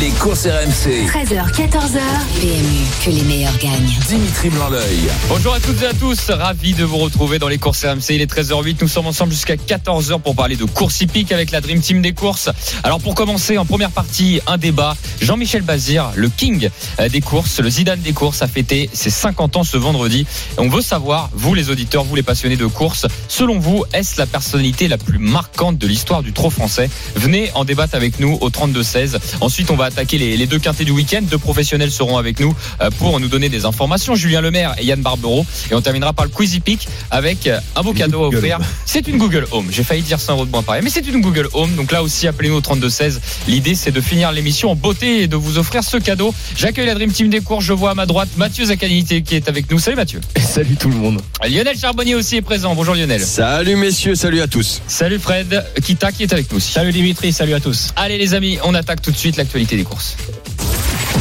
Les courses RMC. 13h, 14h. PMU, que les meilleurs gagnent. Dimitri Blanc-L'œil. Bonjour à toutes et à tous, ravi de vous retrouver dans les courses RMC. Il est 13h08, nous sommes ensemble jusqu'à 14h pour parler de course hippique avec la Dream Team des courses. Alors pour commencer, en première partie, un débat. Jean-Michel Bazir, le king euh, des courses, le Zidane des courses, a fêté ses 50 ans ce vendredi. Et on veut savoir, vous les auditeurs, vous les passionnés de courses, selon vous, est-ce la personnalité la plus marquante de l'histoire du trot français? Venez en débattre avec nous au 32-16. Ensuite, on va attaquer les, les deux quintés du week-end. Deux professionnels seront avec nous euh, pour nous donner des informations. Julien Lemaire et Yann Barbero. Et on terminera par le Quizy Peak avec euh, un beau cadeau à offrir. C'est une Google Home. J'ai failli dire 100 euros de moins pareil, mais c'est une Google Home. Donc là aussi, appelez-nous au 32-16. L'idée, c'est de finir l'émission en beauté et de vous offrir ce cadeau. J'accueille la Dream Team des cours. Je vois à ma droite Mathieu Zaccanité qui est avec nous. Salut Mathieu. Salut tout le monde. Lionel Charbonnier aussi est présent. Bonjour Lionel. Salut messieurs, salut à tous. Salut Fred Kita qui est avec nous aussi. Salut Dimitri, salut à tous. Allez les amis, on attaque tout de suite l'actualité des courses.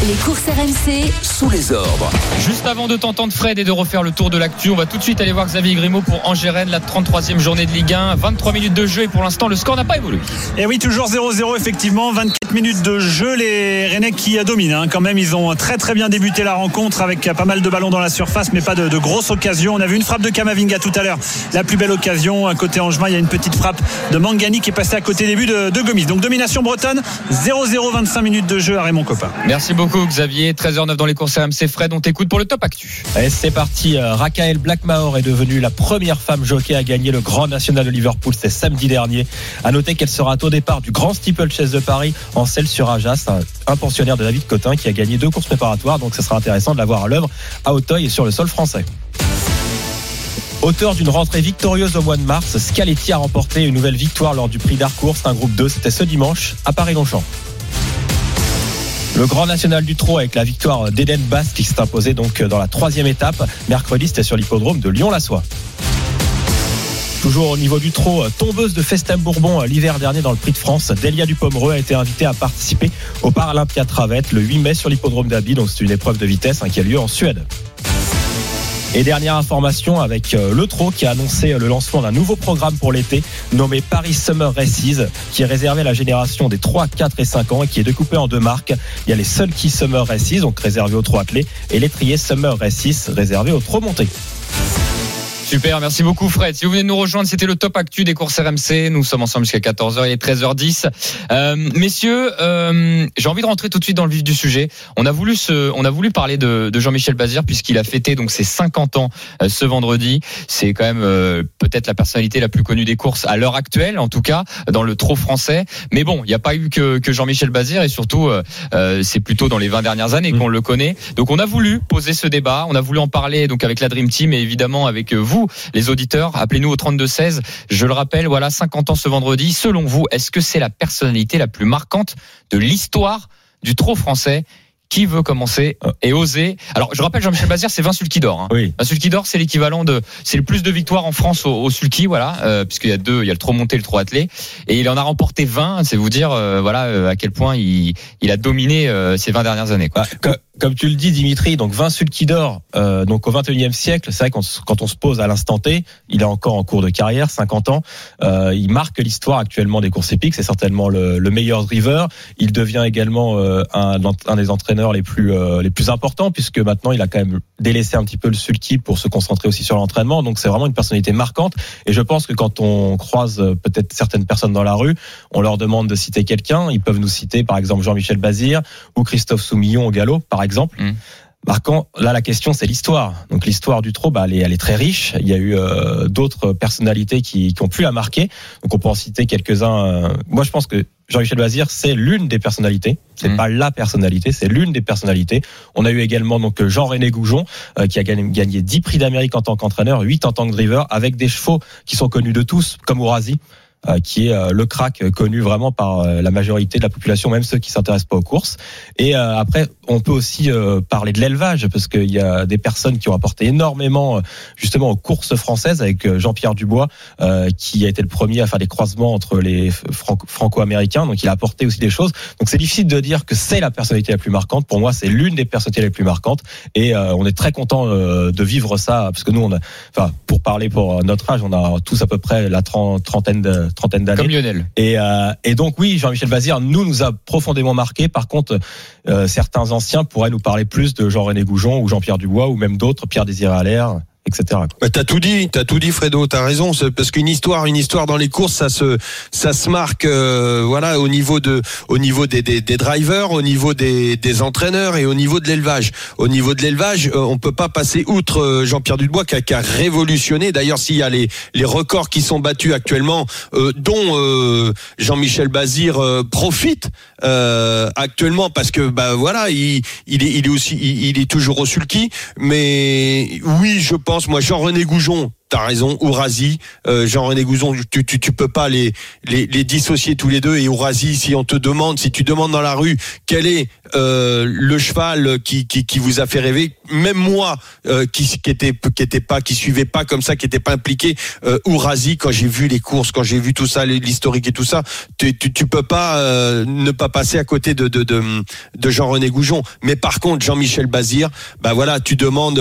Les courses RMC, Sous les ordres. Juste avant de t'entendre Fred et de refaire le tour de l'actu, on va tout de suite aller voir Xavier Grimaud pour Angérène, la 33e journée de Ligue 1. 23 minutes de jeu et pour l'instant le score n'a pas évolué. Et oui, toujours 0-0 effectivement, 24 minutes de jeu, les Rennais qui dominent hein. quand même, ils ont très très bien débuté la rencontre avec pas mal de ballons dans la surface mais pas de, de grosses occasions. On a vu une frappe de Kamavinga tout à l'heure, la plus belle occasion, à côté Angevin, il y a une petite frappe de Mangani qui est passée à côté des buts de, de Gomis. Donc domination bretonne, 0-0, 25 minutes de jeu à Raymond Coppa. Merci beaucoup Xavier. 13h09 dans les courses RMC. Fred, on t'écoute pour le top actu. Allez, c'est parti. Euh, Rakael Blackmore est devenue la première femme jockey à gagner le Grand National de Liverpool. C'est samedi dernier. À noter qu'elle sera au départ du Grand Steeplechase de Paris en selle sur Ajas, un, pensionnaire de David Cotin qui a gagné deux courses préparatoires. Donc, ce sera intéressant de la voir à l'œuvre à Auteuil et sur le sol français. Auteur d'une rentrée victorieuse au mois de mars, Scaletti a remporté une nouvelle victoire lors du prix d'Arcourt. Un groupe 2. C'était ce dimanche à Paris-Longchamp. Le Grand National du Trot avec la victoire d'Eden Bass qui s'est imposé donc dans la troisième étape. Mercredi, c'était sur l'hippodrome de Lyon-la-Soie. Toujours au niveau du trot, tombeuse de Festin Bourbon l'hiver dernier dans le Prix de France, Delia Dupomereux a été invitée à participer au Paralympia Travette le 8 mai sur l'hippodrome d'Abi. Donc c'est une épreuve de vitesse hein, qui a lieu en Suède. Et dernière information avec euh, le Trot qui a annoncé le lancement d'un nouveau programme pour l'été nommé Paris Summer Races qui est réservé à la génération des 3, 4 et 5 ans et qui est découpé en deux marques. Il y a les Sulky Summer Races donc réservés aux trot attelés et l'étrier Summer Races réservé aux trot montés. Super, merci beaucoup Fred. Si vous venez de nous rejoindre, c'était le top actu des courses RMC. Nous sommes ensemble jusqu'à 14h, il est 13h10. Euh, messieurs, euh, j'ai envie de rentrer tout de suite dans le vif du sujet. On a voulu se, on a voulu parler de, de Jean-Michel Bazir puisqu'il a fêté donc ses 50 ans euh, ce vendredi. C'est quand même euh, peut-être la personnalité la plus connue des courses à l'heure actuelle, en tout cas dans le trot français. Mais bon, il n'y a pas eu que, que Jean-Michel Bazir et surtout euh, euh, c'est plutôt dans les 20 dernières années qu'on le connaît. Donc on a voulu poser ce débat, on a voulu en parler donc avec la Dream Team et évidemment avec vous les auditeurs. Appelez-nous au 32 16. Je le rappelle, voilà 50 ans ce vendredi. Selon vous, est-ce que c'est la personnalité la plus marquante de l'histoire du trot français? Qui veut commencer et oser Alors, je rappelle, Jean-Michel Bazir, c'est 20 sulky d'or. Hein. Oui. 20 sulky d'or, c'est l'équivalent de, c'est le plus de victoires en France au, au sulky, voilà, euh, puisqu'il y a deux, il y a le trot monté, le trot attelé, et il en a remporté 20. C'est vous dire, euh, voilà, euh, à quel point il, il a dominé euh, ces 20 dernières années. Quoi. Bah, co- comme tu le dis, Dimitri, donc 20 sulky d'or, euh, donc au 21e siècle, c'est vrai qu'on quand on se pose à l'instant T, il est encore en cours de carrière, 50 ans, euh, il marque l'histoire actuellement des courses épiques, c'est certainement le, le meilleur driver. Il devient également euh, un, un des entraîneurs les plus euh, les plus importants puisque maintenant il a quand même délaissé un petit peu le sulky pour se concentrer aussi sur l'entraînement. Donc c'est vraiment une personnalité marquante. Et je pense que quand on croise euh, peut-être certaines personnes dans la rue, on leur demande de citer quelqu'un. Ils peuvent nous citer par exemple Jean-Michel Bazir ou Christophe Soumillon au galop, par exemple. Mm. Marquant, là la question c'est l'histoire. Donc l'histoire du trot, bah, elle, est, elle est très riche. Il y a eu euh, d'autres personnalités qui, qui ont pu la marquer. Donc on peut en citer quelques-uns. Moi je pense que Jean-Michel Bazir c'est l'une des personnalités. C'est Mm. pas la personnalité, c'est l'une des personnalités. On a eu également donc Jean-René Goujon euh, qui a gagné, gagné 10 prix d'Amérique en tant qu'entraîneur, 8 en tant que driver, avec des chevaux qui sont connus de tous, comme Ourasi. Euh, qui est euh, le crack connu vraiment par euh, la majorité de la population, même ceux qui s'intéressent pas aux courses. Et après, on peut aussi parler de l'élevage parce qu'il y a des personnes qui ont apporté énormément justement aux courses françaises avec Jean-Pierre Dubois qui a été le premier à faire des croisements entre les franco- franco-américains. Donc il a apporté aussi des choses. Donc c'est difficile de dire que c'est la personnalité la plus marquante. Pour moi, c'est l'une des personnalités les plus marquantes. Et on est très content de vivre ça parce que nous, on a, enfin, pour parler pour notre âge, on a tous à peu près la tren- trentaine de, trentaine d'années. Comme Lionel. Et, euh, et donc oui, Jean-Michel Bazir nous nous a profondément marqué. Par contre, euh, certains anciens pourraient nous parler plus de Jean-René Goujon ou Jean-Pierre Dubois ou même d'autres, Pierre Désiré Allaire, etc. Bah, t'as tout dit, t'as tout dit, Fredo. T'as raison, parce qu'une histoire, une histoire dans les courses, ça se, ça se marque, euh, voilà, au niveau de, au niveau des, des, des drivers, au niveau des, des entraîneurs et au niveau de l'élevage. Au niveau de l'élevage, euh, on peut pas passer outre euh, Jean-Pierre Dubois qui a, qui a révolutionné. D'ailleurs, s'il y a les, les records qui sont battus actuellement, euh, dont euh, Jean-Michel Bazir profite actuellement parce que bah voilà, il, il est, il est aussi, il est toujours au sulky. Mais oui, je pense, moi, Jean-René Goujon. T'as raison, Ourasi, euh, Jean-René Goujon, tu, tu, peux pas les, les, dissocier tous les deux. Et Ourasi, si on te demande, si tu demandes dans la rue quel est euh, le cheval qui, qui, vous a fait rêver, même moi euh, qui, qui était qui était pas, qui suivait pas comme ça, qui était pas impliqué, Ourasi, quand j'ai vu les courses, quand j'ai vu tout ça, l'historique et tout ça, tu, tu, peux pas ne pas passer à côté de de, de, Jean-René Goujon. Mais par contre, Jean-Michel Bazir, bah voilà, tu demandes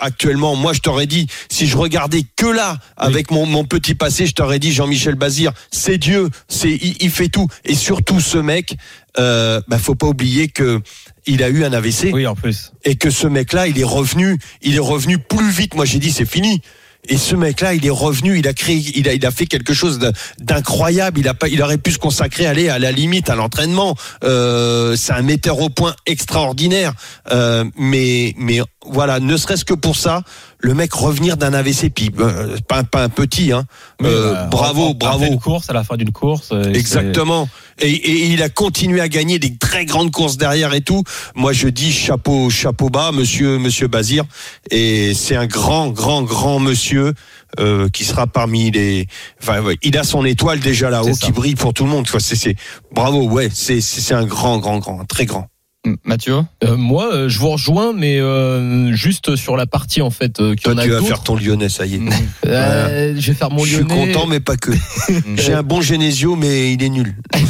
actuellement. Moi, je t'aurais dit, si je regardais que là, avec mon, mon petit passé, je t'aurais dit Jean-Michel Bazir, c'est Dieu, c'est il, il fait tout. Et surtout, ce mec, euh, bah faut pas oublier que il a eu un AVC Oui, en plus. et que ce mec-là, il est revenu, il est revenu plus vite. Moi, j'ai dit c'est fini. Et ce mec-là, il est revenu, il a créé, il a, il a fait quelque chose d'incroyable. Il a pas, il aurait pu se consacrer, aller à la limite à l'entraînement. Euh, c'est un metteur au point extraordinaire. Euh, mais, mais voilà, ne serait-ce que pour ça, le mec revenir d'un AVC, puis euh, pas, un- pas un petit, hein. Euh, bah, bravo, bravo. pleine course, à la fin d'une course. euh, Exactement. Et, et il a continué à gagner des très grandes courses derrière et tout. Moi, je dis chapeau, chapeau bas, monsieur, monsieur Bazir. Et c'est un grand, grand, grand monsieur euh, qui sera parmi les. Enfin, ouais, il a son étoile déjà là-haut qui brille pour tout le monde. C'est, c'est bravo. Ouais, c'est, c'est c'est un grand, grand, grand, un très grand. Mathieu Euh, moi, euh, je vous rejoins, mais euh, juste sur la partie en fait euh, Toi, en a tu vas faire ton Lyonnais, ça y est. Euh, je vais faire mon je suis Lyonnais. content, mais pas que. J'ai un bon Genesio, mais il est nul.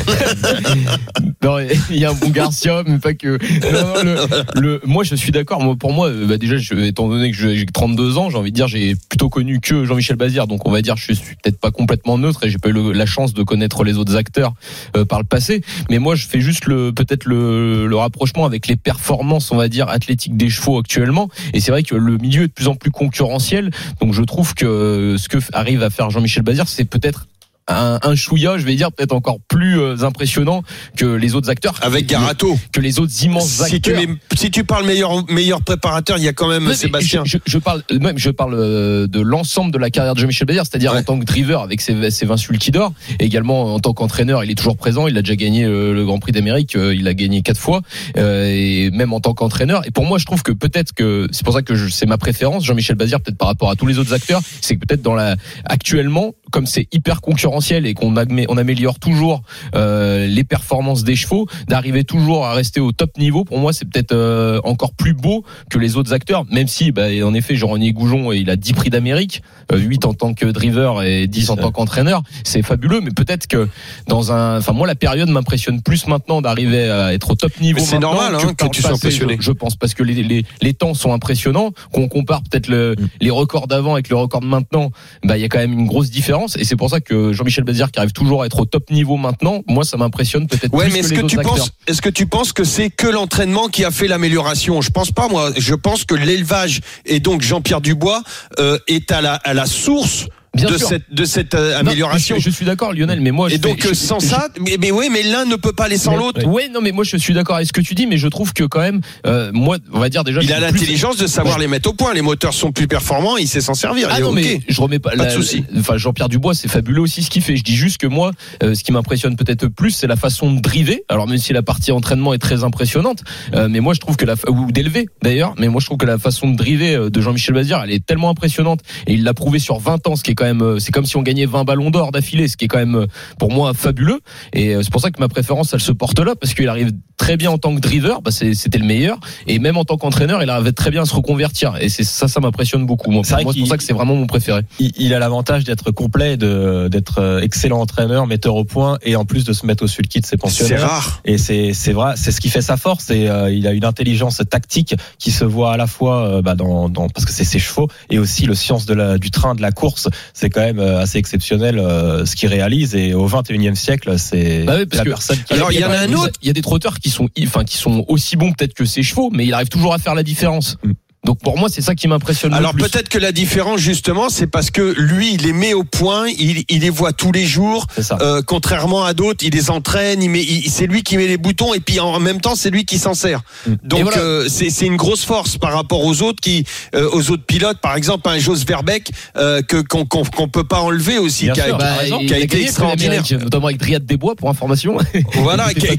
Non, il y a un bon Garcia, mais pas que. Non, non, le, le- moi, je suis d'accord. Moi, pour moi, bah, déjà, je, étant donné que j'ai 32 ans, j'ai envie de dire, j'ai plutôt connu que Jean-Michel Bazir, donc on va dire, je suis peut-être pas complètement neutre et j'ai pas eu le- la chance de connaître les autres acteurs euh, par le passé. Mais moi, je fais juste le peut-être le, le rapprochement avec les performances, on va dire, athlétiques des chevaux actuellement. Et c'est vrai que le milieu est de plus en plus concurrentiel. Donc, je trouve que ce que arrive à faire Jean-Michel Bazir, c'est peut-être un, un chouïa, je vais dire, peut-être encore plus euh, impressionnant que les autres acteurs. Avec Garato. Que les autres immenses Si tu, acteurs. mets- si tu parles meilleur, meilleur préparateur, il y a quand même mais Sébastien. Je, je- je parle même, je parle euh, de l'ensemble de la carrière de Jean-Michel Bazir, c'est-à-dire Ouais. en tant que driver avec ses, ses 20 sulky d'or, également en tant qu'entraîneur, il est toujours présent. Il a déjà gagné euh, le Grand Prix d'Amérique, il a gagné quatre fois, euh, et même en tant qu'entraîneur. Et pour moi, je trouve que peut-être que c'est pour ça que c'est ma préférence, Jean-Michel Bazir, peut-être par rapport à tous les autres acteurs, c'est que peut-être dans la actuellement, comme c'est hyper concurrentiel et qu'on améliore toujours euh, les performances des chevaux, d'arriver toujours à rester au top niveau, pour moi, c'est peut-être euh, encore plus beau que les autres acteurs, même si, bah, en effet, Jean-René Goujon, il a 10 prix d'Amérique, 8 en tant que driver et 10 en tant qu'entraîneur, c'est fabuleux, mais peut-être que dans un, enfin, moi, la période m'impressionne plus maintenant d'arriver à être au top niveau. C'est normal, hein, que par tu sois impressionné. Je, je pense, parce que les, les, les temps sont impressionnants, qu'on compare peut-être le, Mm. les records d'avant avec le record de maintenant, bah, il y a quand même une grosse différence, et c'est pour ça que Jean-Michel Bazir, qui arrive toujours à être au top niveau maintenant, moi, ça m'impressionne peut-être Ouais, plus mais que est-ce que tu acteurs. penses, est-ce que tu penses que c'est que l'entraînement qui a fait l'amélioration? Je pense pas, moi. Je pense que l'élevage et donc Jean-Pierre Dubois euh, est à la à la source Bien de sûr. cette de cette euh, Non, amélioration. je, je suis d'accord, Lionel, mais moi, et je donc euh, je- sans je- ça, mais, mais oui, mais l'un ne peut pas aller sans l'autre. Ouais, non, mais moi je suis d'accord avec ce que tu dis, mais je trouve que quand même, euh, moi, on va dire déjà. Il a l'intelligence de savoir les mettre au point. Les moteurs sont plus performants, il sait s'en servir. Ah non, mais je remets pas. Pas de souci. Enfin, Jean-Pierre Dubois, c'est fabuleux aussi ce qu'il fait. Je dis juste que moi, euh, ce qui m'impressionne peut-être plus, c'est la façon de driver. Alors même si la partie entraînement est très impressionnante, euh, mais moi je trouve que la ou d'élever d'ailleurs, mais moi je trouve que la façon de driver euh, de Jean-Michel Bazir, elle est tellement impressionnante et il l'a prouvé sur 20 ans, ce qui est quand euh, c'est comme si on gagnait 20 ballons d'or d'affilée, ce qui est quand même euh, pour moi fabuleux. Et euh, c'est pour ça que ma préférence, elle se porte là, parce qu'il arrive très bien en tant que driver, bah, c'est- c'était le meilleur, et même en tant qu'entraîneur, il arrivait très bien à se reconvertir. Et c'est ça, ça m'impressionne beaucoup. Moi, C'est Pour c'est ça que c'est vraiment mon préféré. il, il a l'avantage d'être complet, de d'être euh, excellent entraîneur, metteur au point, et en plus de se mettre au sulky de ses C'est pensionnaires. rare. Et c'est c'est vrai, c'est ce qui fait sa force. Et euh, il a une intelligence tactique qui se voit à la fois euh, bah, dans, dans parce que c'est ses chevaux et aussi le science de la, du train de la course. C'est quand même assez exceptionnel euh, ce qu'il réalise. Et au 21e siècle, c'est Bah oui, la que- personne qui. Alors, il y en a un des- autre. Il y a des trotteurs qui sont, enfin, qui sont aussi bons peut-être que ses chevaux, mais il arrive toujours à faire la différence. Mm. Donc pour moi, c'est ça qui m'impressionne Alors peut-être que la différence justement, c'est parce que lui, il les met au point, il, il les voit tous les jours, euh, contrairement à d'autres, il les entraîne, il met, il- c'est lui qui met les boutons et puis en même temps c'est lui qui s'en sert. Mm. Donc voilà. euh, c'est c'est une grosse force par rapport aux autres qui, euh, aux autres pilotes, par exemple un Jos Verbeek euh, que qu'on qu'on qu'on peut pas enlever aussi, qui a, sûr. qui a- Bah, qui a été extraordinaire. notamment avec Driade Desbois pour information. Voilà, qui a,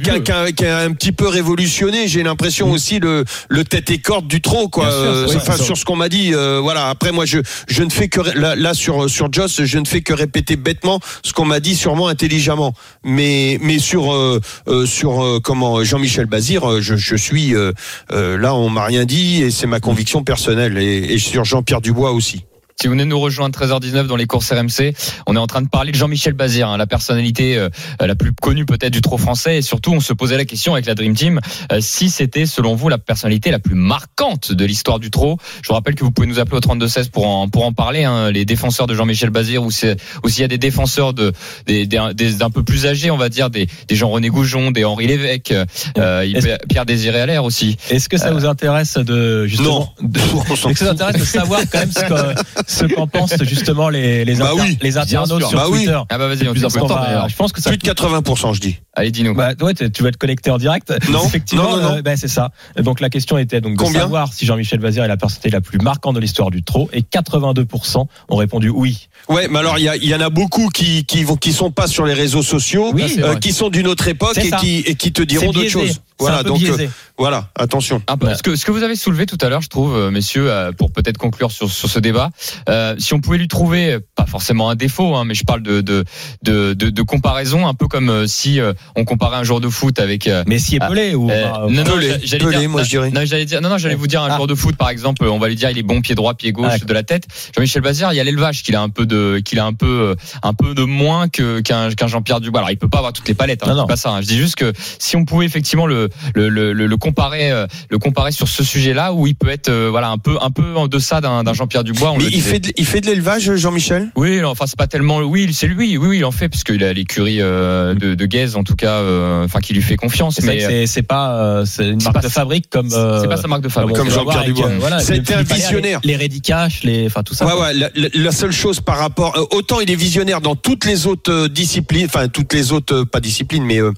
qui a- un petit peu révolutionné, j'ai l'impression aussi le, le tête et corde du trot, quoi. Euh, enfin, sur ce qu'on m'a dit, euh, voilà. Après, moi, je, je ne fais que là, là, sur sur Joss, je ne fais que répéter bêtement ce qu'on m'a dit, sûrement intelligemment. Mais mais sur euh, euh, sur euh, comment Jean-Michel Bazir, euh, je, je suis euh, euh, là, on m'a rien dit et c'est ma conviction personnelle et, et sur Jean-Pierre Dubois aussi. Si vous venez de nous rejoindre 13h19 dans les courses RMC, on est en train de parler de Jean-Michel Bazir, hein, la personnalité euh, la plus connue peut-être du trop français. Et surtout, on se posait la question avec la Dream Team euh, si c'était, selon vous, la personnalité la plus marquante de l'histoire du trot. Je vous rappelle que vous pouvez nous appeler au 32-16 pour en, pour en parler. Hein, les défenseurs de Jean-Michel Bazir, ou c'est aussi il y a des défenseurs de des, des, des- d'un peu plus âgés, on va dire des, des Jean-René Goujon, des Henri Lévesque, euh, Pierre Désiré Allaire aussi. Est-ce que ça vous intéresse de justement de- On s'en Est-ce que ça vous intéresse de savoir quand même ce que- ce qu'en pensent justement les les, Bah inter- oui, les internautes sur Bah oui. Twitter Ah bah vas-y, on plus important, va- je pense que ça Plus de 80%, je dis. Allez, dis-nous. Bah ouais, tu vas être connecté en direct. Non, effectivement, non, non, non. euh, bah, c'est ça. Donc la question était donc de Combien savoir si Jean-Michel Bazir est la personnalité la plus marquante de l'histoire du trot et 82% ont répondu oui. Ouais, mais alors il y, en a beaucoup qui qui vont qui sont pas sur les réseaux sociaux, Oui, euh, qui sont d'une autre époque et qui et qui te diront d'autres choses. Voilà, un peu donc euh, voilà, attention. Un peu. Ce, que, ce que vous avez soulevé tout à l'heure, je trouve, euh, messieurs, euh, pour peut-être conclure sur, sur ce débat, euh, si on pouvait lui trouver, pas forcément un défaut, hein, mais je parle de, de, de, de, de comparaison, un peu comme euh, si euh, on comparait un joueur de foot avec. euh, Messi et Ah, Pelé ou euh, bah, non, non, Pelé, j'a- j'allais Pelé, dire, moi, je dirais. Non, j'allais dire, non, non, j'allais vous dire un Ah. joueur de foot, par exemple, on va lui dire, il est bon pied droit, pied gauche Ah, de la tête. Jean-Michel Bazir, il y a l'élevage qu'il a un peu de, qu'il a un peu, un peu de moins que qu'un qu'un Jean-Pierre Dubois. Alors, il peut pas avoir toutes les palettes, hein, Non, non. pas ça. hein. Je dis juste que si on pouvait effectivement le le, le, le, le comparer, euh, le comparer sur ce sujet-là, où il peut être, euh, voilà, un peu, un peu en deçà d'un d'un Jean-Pierre Dubois. on Mais le il fait de, il fait de l'élevage, Jean-Michel? Oui, non, enfin c'est pas tellement. Oui, c'est lui. Oui, oui, il en fait puisqu'il a l'écurie euh, de, de Guez, en tout cas, euh, enfin qui lui fait confiance. c'est Mais c'est- c'est pas euh, c'est une c'est marque pas- de fabrique comme c'est pas sa marque de fabrique. Comme Jean-Pierre avec, Dubois. euh, voilà, C'était un visionnaire. Les, les Reddy Cash, les enfin tout ça. Ouais, ouais. La, la- la seule chose par rapport, euh, autant il est visionnaire dans toutes les autres disciplines, enfin toutes les autres, pas disciplines, mais euh,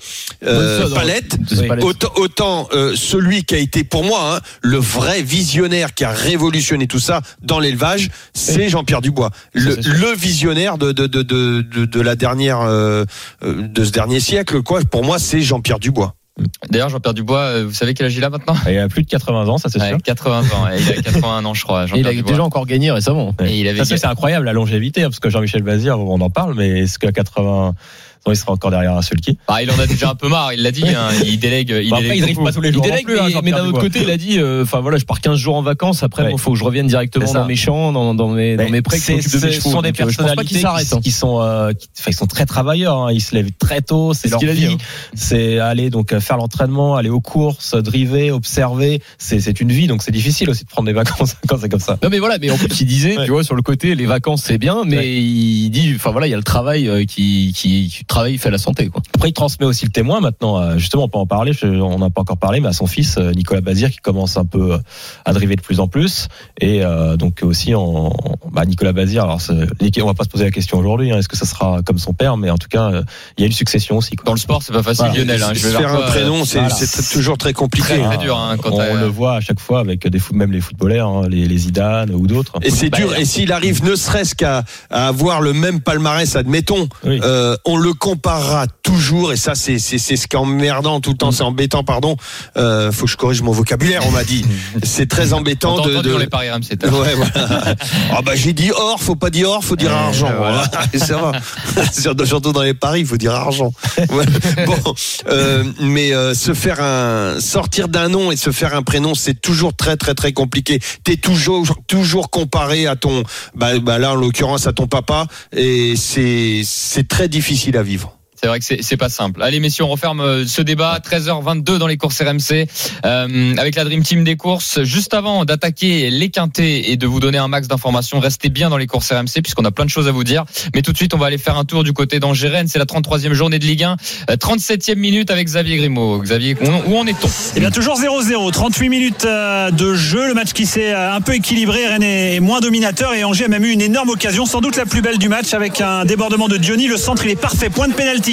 euh, palettes. Oui. Autant, autant euh, celui qui a été pour moi hein, le vrai visionnaire qui a révolutionné tout ça dans l'élevage, c'est Jean-Pierre Dubois, le, le visionnaire de de, de, de, de, de la dernière euh, euh, de ce dernier siècle quoi. Pour moi, c'est Jean-Pierre Dubois. D'ailleurs, Jean-Pierre Dubois, euh, vous savez quel âge il a maintenant? Il a plus de 80 ans, ça c'est Ouais, sûr. 80 ans. Il a 81 ans, je crois. Et il a Dubois. déjà encore gagné récemment. Et il avait Ça, c'est incroyable la longévité, hein, parce que Jean-Michel Bazir, on en parle, mais est-ce qu'à 80 ans, il sera encore derrière un sulky Ah, il en a déjà un peu marre. Il l'a dit. hein, il délègue. Il Après, délègue il pas tous les Il jours. délègue, plus, hein, mais, d'un autre côté, il a dit, euh, enfin voilà, je pars 15 jours en vacances. Après, Ouais. il faut que je revienne directement dans mes champs, dans, dans mes, dans mes de mes ce sont des Donc, euh, pas personnalités s'arrêtent. qui, hein. qui sont, euh, qui, enfin, ils sont très travailleurs. hein. Ils se lèvent très tôt, c'est ce leur qu'il a dit, vie. hein. C'est aller donc euh, faire l'entraînement, aller aux courses, driver, observer. C'est c'est une vie, donc c'est difficile aussi de prendre des vacances quand c'est comme ça. Non mais voilà, mais en plus il disait, tu vois, sur le côté, les vacances c'est bien, mais il dit, enfin voilà, il y a le travail qui, qui, qui travail fait la santé quoi. Après, il transmet aussi le témoin maintenant. euh, Justement, on peut en parler. je- on n'a pas encore parlé, mais à son fils euh, Nicolas Bazir qui commence un peu euh, à driver de plus en plus. Et euh, donc aussi en bah, Nicolas Bazir. Alors, on va pas se poser la question aujourd'hui. hein, Est-ce que ça sera comme son père Mais en tout cas, il y a une succession aussi. Quoi. Dans le sport, c'est pas facile, Voilà. Lionel. Hein, je vais faire un prénom, c'est voilà. toujours très compliqué. Très, très dur, hein, quand on le voit à chaque fois avec des même les footballeurs, hein, les, les Zidane ou d'autres. Et c'est Bah, dur. Et s'il arrive ne serait-ce qu'à avoir le même palmarès, admettons, Oui. euh, on le comparera toujours, et ça c'est c'est c'est ce qui est emmerdant tout le temps, c'est embêtant, pardon. Euh, faut que je corrige mon vocabulaire, on m'a dit. C'est très embêtant t'a de. de- les paris RMC. Ouais, voilà. Ah bah j'ai dit or, faut pas dire or, faut dire Euh, argent. voilà. ça va. Surtout surtout dans les paris, il faut dire argent. Ouais. Bon, euh, mais euh, se faire un sortir d'un nom et se faire un prénom, c'est toujours très très très compliqué. T'es toujours toujours comparé à ton, bah, bah là en l'occurrence à ton papa, et c'est c'est très difficile à vivre vivre. C'est vrai que c'est pas simple. Allez messieurs, on referme euh, ce débat 13h22 dans les courses RMC euh, avec la Dream Team des courses. Juste avant d'attaquer les quintés et de vous donner un max d'informations, restez bien dans les courses RMC puisqu'on a plein de choses à vous dire. Mais tout de suite, on va aller faire un tour du côté d'Angers-Rennes. C'est la 33e journée de Ligue 1, euh, 37e minute avec Xavier Grimaud. Xavier, où en est-on? Eh bien toujours 0-0, 38 minutes euh, de jeu, le match qui s'est euh, un peu équilibré, Rennes est moins dominateur et Angers a même eu une énorme occasion, sans doute la plus belle du match avec un débordement de Diony, le centre il est parfait, point de pénalty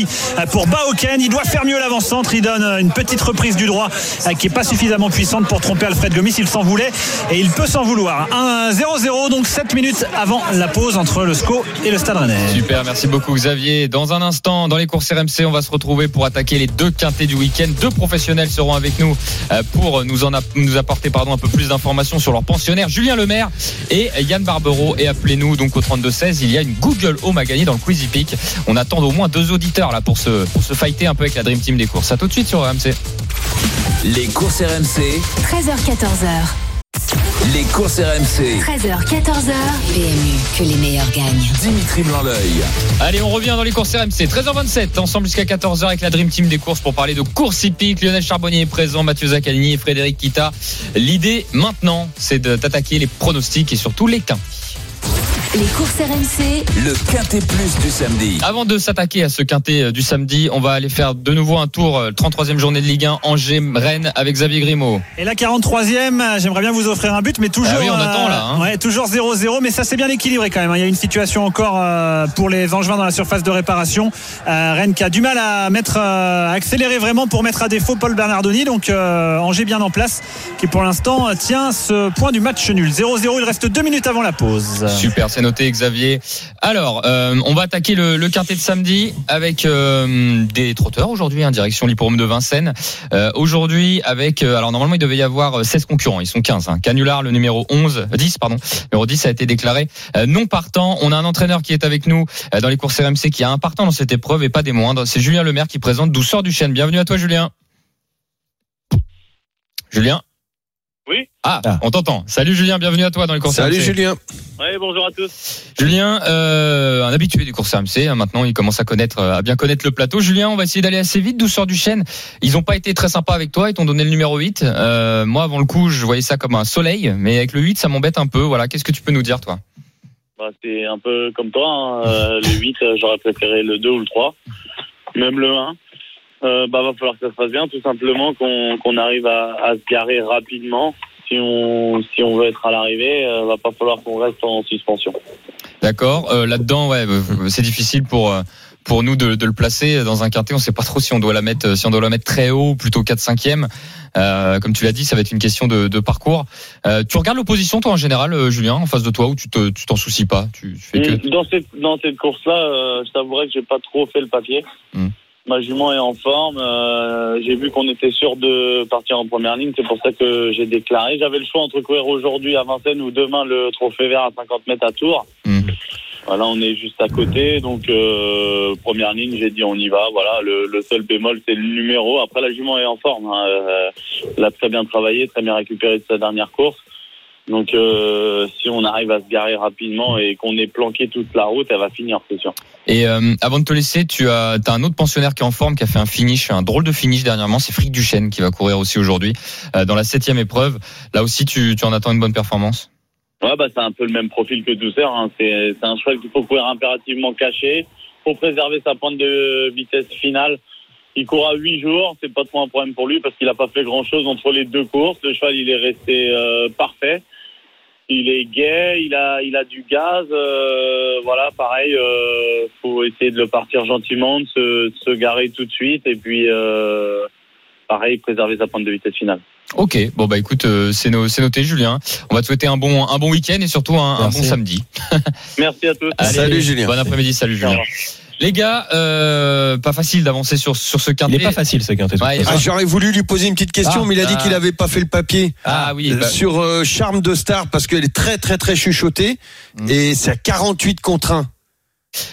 pour Baoken, il doit faire mieux l'avant-centre, il donne une petite reprise du droit euh, qui est pas suffisamment puissante pour tromper Alfred Gomis, il s'en voulait et il peut s'en vouloir. Un 0-0 donc 7 minutes avant la pause entre le SCO et le Stade Rennais. Super, merci beaucoup Xavier. Dans un instant, dans les courses RMC, on va se retrouver pour attaquer les deux quintés du week-end. Deux professionnels seront avec nous euh, pour nous en nous apporter pardon un peu plus d'informations sur leurs pensionnaires. Julien Lemaire et Yann Barbero. Et appelez-nous donc au 32 16. Il y a une Google Home à gagner dans le Quizy Peak. On attend au moins deux auditeurs là pour se pour se fighter un peu avec la Dream Team des courses. À tout de suite sur RMC. Les courses RMC, 13h14h. les courses RMC. 13h, 14h. PMU, que les meilleurs gagnent. Dimitri Blanc-L'œil. Allez, on revient dans les courses RMC. 13h27, ensemble jusqu'à 14h avec la Dream Team des courses pour parler de course hippique. Lionel Charbonnier est présent, Mathieu Zaccanini et Frédéric Kita. L'idée maintenant, c'est de- d'attaquer les pronostics et surtout les quintés. Les courses RMC, Le quintet plus du samedi. Avant de s'attaquer à ce quintet euh, du samedi, on va aller faire de nouveau un tour, euh, 33e journée de Ligue 1, Angers-Rennes avec Xavier Grimaud. Et la 43e, euh, j'aimerais bien vous offrir un but, mais toujours. Ah oui, on attend, là, hein. Ouais, toujours 0-0, mais ça c'est bien équilibré quand même. hein. Il y a une situation encore euh, pour les Angevins dans la surface de réparation. Euh, Rennes qui a du mal à mettre, euh, à accélérer vraiment pour mettre à défaut Paul Bernardoni. Donc euh, Angers bien en place, qui pour l'instant euh, tient ce point du match nul. 0-0, il reste deux minutes avant la pause. Super, c'est noté Xavier. Alors, euh, on va attaquer le, le quintet de samedi avec euh, des trotteurs aujourd'hui, en direction l'hippodrome de Vincennes. Euh, aujourd'hui avec, euh, alors normalement il devait y avoir euh, 16 concurrents, ils sont 15. Hein. Canular, le numéro 11, 10 pardon, numéro 10 a été déclaré euh, non partant. On a un entraîneur qui est avec nous euh, dans les courses RMC qui a un partant dans cette épreuve et pas des moindres. C'est Julien Lemaire qui présente Douceur du Chêne. Bienvenue à toi Julien. Julien Oui. Ah, Ah. on t'entend. Salut Julien, bienvenue à toi dans les courses Salut RMC. Julien. Ouais, bonjour à tous. Julien, euh, un habitué des courses RMC, hein, maintenant il commence à connaître, euh, à bien connaître le plateau. Julien, on va essayer d'aller assez vite. Douceur du chêne, ils n'ont pas été très sympas avec toi, ils t'ont donné le numéro 8. Euh, moi, avant le coup, je voyais ça comme un soleil, mais avec le 8, ça m'embête un peu. Voilà, qu'est-ce que tu peux nous dire, toi? Bah, c'est un peu comme toi. hein. Euh, le 8, euh, j'aurais préféré le 2 ou le 3. Même le 1. Euh, bah, va falloir que ça se passe bien, tout simplement, qu'on qu'on arrive à, à se garer rapidement. Si on, si on veut être à l'arrivée, euh, va pas falloir qu'on reste en suspension. D'accord. Euh, Là-dedans, ouais, euh, c'est difficile pour euh, pour nous de, de le placer dans un quintet. On sait pas trop si on doit la mettre, si on doit la mettre très haut, ou plutôt 4-5e. Euh, comme tu l'as dit, ça va être une question de, de parcours. Euh, tu regardes l'opposition, toi, en général, Julien, en face de toi, ou tu te, tu t'en soucies pas? Tu, tu fais que Dans cette, dans cette course-là, euh, je t'avouerai que j'ai pas trop fait le papier. Mm. Ma jument est en forme. euh, j'ai vu qu'on était sûr de partir en première ligne. C'est pour ça que j'ai déclaré. J'avais le choix entre courir aujourd'hui à Vincennes ou demain le trophée vert à 50 mètres à Tours. Mm. Voilà, on est juste à côté. Donc, euh, première ligne, j'ai dit on y va. Voilà, le, le seul bémol, c'est le numéro. Après, la jument est en forme. Hein. Euh, elle a très bien travaillé, très bien récupéré de sa dernière course. Donc, euh, si on arrive à se garer rapidement et qu'on est planqué toute la route, elle va finir, c'est sûr. Et euh, avant de te laisser, tu as, as un autre pensionnaire qui est en forme, qui a fait un finish, un drôle de finish dernièrement. C'est Frick Duchesne qui va courir aussi aujourd'hui euh, dans la septième épreuve. Là aussi, tu, tu en attends une bonne performance? Ouais, bah, c'est un peu le même profil que Douceur. Hein. C'est un cheval qu'il faut courir impérativement caché pour préserver sa pointe de vitesse finale. Il court à 8 jours, c'est pas trop un problème pour lui parce qu'il n'a pas fait grand chose entre les deux courses. Le cheval, il est resté euh, parfait. Il est gai, il a, il a du gaz. euh, voilà, pareil, euh, faut essayer de le partir gentiment, de se, de se garer tout de suite et puis, euh, pareil, préserver sa pointe de vitesse finale. Ok, bon bah écoute, euh, c'est no- c'est noté, Julien. On va te souhaiter un bon, un bon week-end et surtout un, un bon samedi. Merci à tous. Allez, Salut, Julien. Bon après-midi, salut Au Julien. Les gars, euh, pas facile d'avancer sur, sur ce Il quintet. est pas facile ce quintet. Ouais, Ah, J'aurais voulu lui poser une petite question, Ah, mais il a dit ah. qu'il avait pas fait le papier. Ah oui, Euh, bah, sur euh, Charme de Star parce qu'elle est très très très chuchotée Mm. et c'est à 48 contre 1.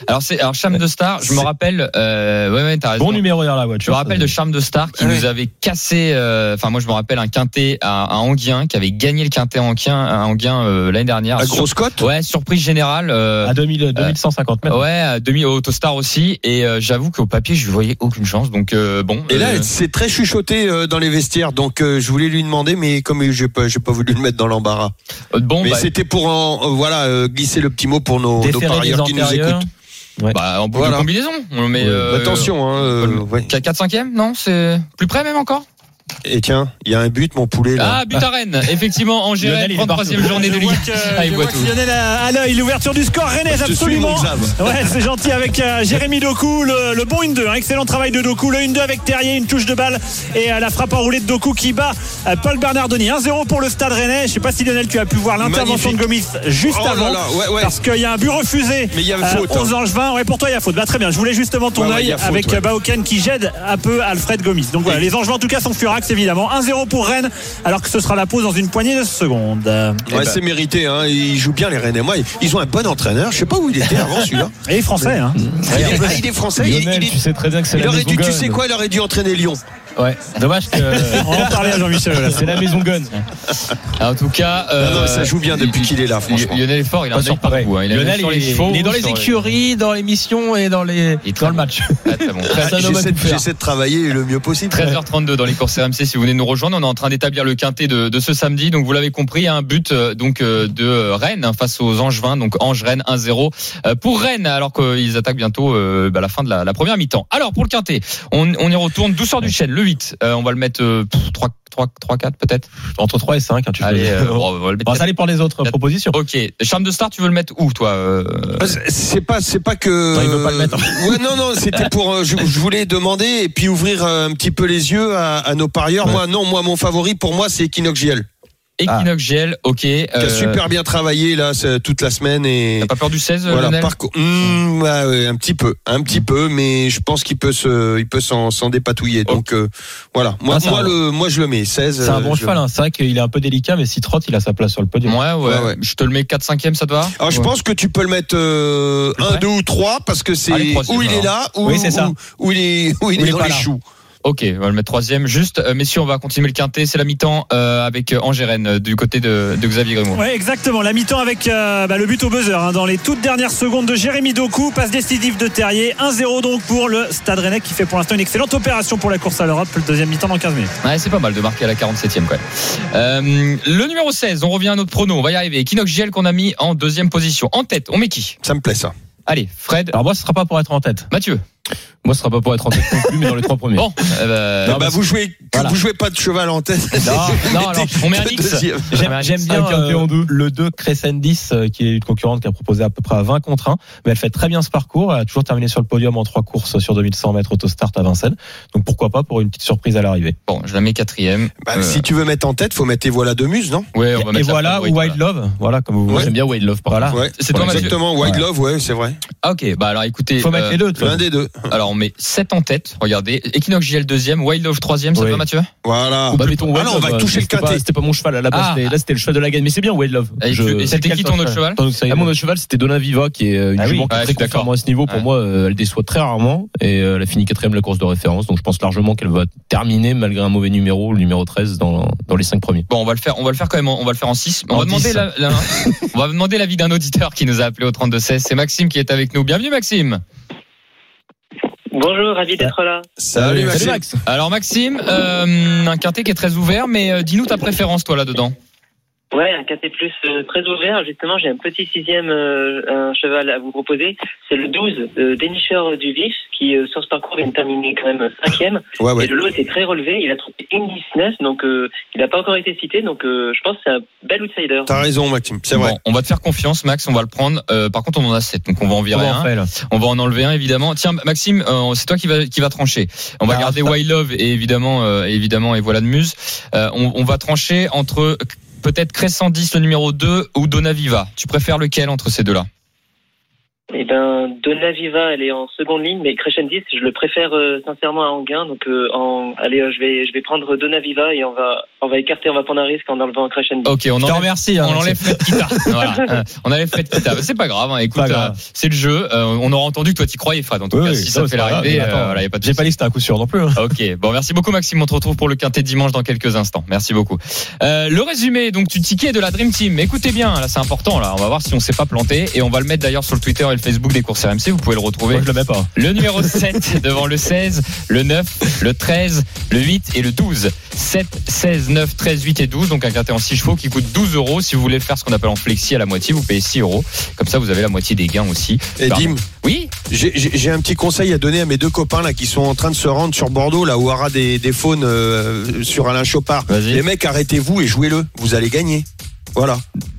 Alors c'est alors Charme de Star, je me rappelle, euh, ouais, ouais, t'as raison. Bon numéro dans la Je voiture. me rappelle de Charme de Star qui Ouais. nous avait cassé. euh, Enfin, moi, je me rappelle un quintet à, à Anguien qui avait gagné le quintet à Anguien, à Anguien euh, l'année dernière. À Sur- grosse cote? Ouais, surprise générale. euh, à 2000, 2150 mètres. Ouais, à demi au Autostar aussi. Et euh, j'avoue qu'au papier, je voyais aucune chance. Donc euh, bon. Et là, euh, c'est très chuchoté euh, dans les vestiaires. Donc, euh, je voulais lui demander, mais comme j'ai pas, j'ai pas voulu le mettre dans l'embarras. euh, bon, mais bah, c'était pour en, euh, voilà, euh, glisser le petit mot pour nos, nos parieurs qui nous antérieurs. Écoutent. bah, en bout Voilà. de combinaison. Mais Ouais. euh, Attention, hein, euh, ouais. 4 5 e non, c'est plus près même encore? Et tiens, il y a un but, mon poulet. Là. Ah, but à Rennes. Effectivement, en est 33e journée de Je Ligue. vois que, Ah, il voit tout. Lionel a à l'œil l'ouverture du score Rennes suis, absolument. Ouais, c'est gentil avec euh, Jérémy Doku, le, le bon 1-2. hein. excellent travail de Doku. Le 1-2 avec Terrier, une touche de balle et euh, la frappe enroulée de Doku qui bat euh, Paul Bernardoni. 1-0 pour le stade rennais. Je sais pas si Lionel, tu as pu voir l'intervention de Gomis juste Oh avant. là, ouais, ouais. Parce qu'il y a un but refusé Mais il y a euh, faute, hein. aux Angevins. Ouais, pour toi, il y a faute. Bah, très bien. Je voulais justement ton Ouais, ouais, œil avec ouais. euh, Baoken qui gêne un peu Alfred Gomis. Donc voilà, les Angevins en tout cas sont furax évidemment. 1-0 pour Rennes alors que ce sera la pause dans une poignée de secondes. Ouais, Eh ben. c'est mérité. Hein. Ils jouent bien les Rennais. Moi, ils ont un bon entraîneur. Je sais pas où il était avant celui-là. Et Français, hein. Il est, ah, il est français. Lionel, il est- tu sais très bien que c'est il la aurait maison dû, tu sais quoi, il aurait dû entraîner Lyon. Ouais. Dommage que On va en parler à Jean-Michel. là. c'est la maison Gun. En tout cas, Non, non, euh, ça joue bien depuis qu'il est là, franchement. Lionel est fort, il a un sur pareil. partout. hein. Il a un œil Lionel, il est, chevaux, il est dans les écuries, dans les missions et dans les très dans le match. Très bon. J'essaie de travailler le mieux possible. 13h32 dans les courses RMC si vous venez nous rejoindre on est en train d'établir le quintet de, de ce samedi donc vous l'avez compris un but euh, donc euh, de Rennes hein, face aux Angevins donc Ange Rennes 1-0 euh, pour Rennes alors qu'ils attaquent bientôt euh, bah, la fin de la, la première mi-temps alors pour le quintet on, on y retourne douceur du chêne le 8 euh, on va le mettre euh, pff, 3 3 3 4 peut-être Entre 3 et 5, hein, tu allez peux. euh, bon, on va le mettre Bon, ça dépend des autres propositions. Ok, Charme de Star, tu veux le mettre où, toi euh, Ah, c'est- pas, c'est pas que. Non, il veut pas le mettre. Ouais, non, non, c'était pour. euh, Je, je voulais demander et puis ouvrir euh, un petit peu les yeux à, à nos parieurs. Ouais. Moi, non, moi, mon favori pour moi, c'est Equinox GL, Equinox GL, ok. qui a euh, super bien travaillé là toute la semaine et. T'as pas peur du 16, Voilà, Lionel par co- Hmm, ouais, ouais, un petit peu, un petit peu, mais je pense qu'il peut se, il peut s'en, s'en dépatouiller. Donc euh, voilà, moi, Ah, moi le, moi je le mets 16. C'est un euh, bon je- cheval, hein. c'est vrai qu'il est un peu délicat, mais s'il trotte, il a sa place sur le podium. Ouais, ouais, Ouais, ouais. Je te le mets 4 5 e ça te va? Alors je Ouais. pense que tu peux le mettre euh, Plus un, près? deux ou trois parce que c'est où il est alors. là, où, Oui, c'est ça. où, où il est, où il Où est il est dans les choux. Ok, on va le mettre troisième. Juste, euh, messieurs, on va continuer le quintet. C'est la mi-temps euh, avec euh, Angérène euh, du côté de, de Xavier Grimaud. Ouais, exactement. La mi-temps avec euh, bah, le but au buzzer hein, dans les toutes dernières secondes de Jérémy Doku. Passe décisive de Terrier. 1-0 donc pour le Stade Rennais qui fait pour l'instant une excellente opération pour la course à l'Europe. Le deuxième mi-temps dans 15 minutes. Ouais, c'est pas mal de marquer à la 47e quand même. Euh, le numéro 16, on revient à notre prono. On va y arriver. Equinox GL qu'on a mis en deuxième position. En tête, on met qui? Ça me plaît ça. Allez, Fred, Alors moi, ce sera pas pour être en tête. Mathieu. Moi, ce sera pas pour être en tête non plus, mais dans les trois premiers. Bon, euh, Eh ben, vous jouez, voilà. vous jouez pas de cheval en tête. Non, non, alors, on met un X. deuxième. J'aime bien euh, le 2 Crescendis euh, qui est une concurrente qui a proposé à peu près à 20 contre 1 mais elle fait très bien ce parcours elle a toujours terminé sur le podium en trois courses sur 2100 mètres autostart à Vincennes donc pourquoi pas pour une petite surprise à l'arrivée bon, je la mets quatrième. Bah, Euh, Si tu veux mettre en tête, faut mettre tes voilà de muse, non? Ouais, on va et voilà ou Wild Love voilà comme vous voulez j'aime bien Wade Love, par voilà Ouais. C'est toi, Mathieu Exactement. Ouais. Love, ouais, c'est vrai. Ah, ok, bah alors écoutez. faut mettre euh, les deux. L'un des deux. Alors on met 7 en tête, regardez. Equinox GL deuxième, Wild Love troisième, ça Oui. va Mathieu? Voilà. Bah, mettons Ah non, on va Love, toucher le quintet. C'était pas mon cheval à la base, Ah. là c'était le cheval de la gagne, mais c'est bien Wade Love. Et Je- et c'était qui ton autre cheval? Ah, mon autre cheval, c'était Donna Viva, qui est euh, une Ah oui. jument qui est très conforme à ce niveau. Pour moi, euh, elle déçoit très rarement et euh, elle a fini quatrième de la course de référence. Donc je pense largement qu'elle va terminer malgré un mauvais numéro, le numéro 13 dans, dans les cinq premiers. Bon, on va le faire, on va le faire quand même, on va le faire en 6. On va demander 10. la, on va demander l'avis d'un auditeur qui nous a appelé au 32 16. C'est Maxime qui est avec nous. Bienvenue Maxime. Bonjour, ravi d'être là. Salut, Maxime. Max. Alors Maxime, euh, un quintet qui est très ouvert, mais euh, dis-nous ta préférence toi là-dedans. Ouais, un KT plus euh, très ouvert. Justement, j'ai un petit sixième euh, un cheval à vous proposer. C'est le 12, euh, dénicheur du vif, qui euh, sur ce parcours vient de terminer quand même cinquième. Ouais, Et ouais. le lot était très relevé. Il a trouvé une 19, donc euh, il n'a pas encore été cité. Donc euh, je pense que c'est un bel outsider. T'as raison, Maxime. C'est vrai. Bon, on va te faire confiance Max, on va le prendre. Euh, par contre, on en a 7, donc on va en virer on un. On va en enlever un évidemment. Tiens Maxime, euh, c'est toi qui va qui va trancher. On va Ah, garder Wild Love et évidemment euh, évidemment et voilà de Muse. Euh, on, on va trancher entre peut-être Crescendis le numéro 2 ou Donna Viva. Tu préfères lequel entre ces deux-là? Eh ben, Donaviva, elle est en seconde ligne, mais Crescendis, je le préfère euh, sincèrement à Anguin. Donc, euh, en, allez, euh, je vais, je vais prendre Donaviva et on va, on va écarter, on va prendre un risque en enlevant Crescendis. Ok, on enlève, remercie. hein, on enlève Fred Kita. voilà. Euh, on enlève Fred Kita. C'est pas grave. Hein. Écoute, euh, c'est le jeu. Euh, on aura entendu que toi t'y croyais, Fred. En tout Oui, cas, oui, si ça, ça fait l'arrivée, euh, voilà, y a pas de J'ai pas souci. dit que c'était un coup sûr non plus. hein. Ok, bon, merci beaucoup Maxime. On te retrouve pour le quintet dimanche dans quelques instants. Merci beaucoup. Euh, le résumé donc du ticket de la Dream Team. Écoutez bien, là c'est important. Là, on va voir si on s'est pas planté et on va le mettre d'ailleurs sur le Twitter et le Facebook des courses RMC. Vous pouvez le retrouver. Moi, je le mets pas. Le numéro 7 devant le 16, le 9, le 13, le 8 et le 12. 7, 16, 9, 13, 8 et 12. Donc un quintet en 6 chevaux qui coûte 12 euros. Si vous voulez le faire ce qu'on appelle en flexi à la moitié, vous payez 6 euros. Comme ça, vous avez la moitié des gains aussi. Et Dim, Oui j'ai- un petit conseil à donner à mes deux copains là qui sont en train de se rendre sur Bordeaux là où aura des, des faunes euh, sur Alain Chopard. Les mecs, arrêtez-vous et jouez-le. Vous allez gagner. Voilà.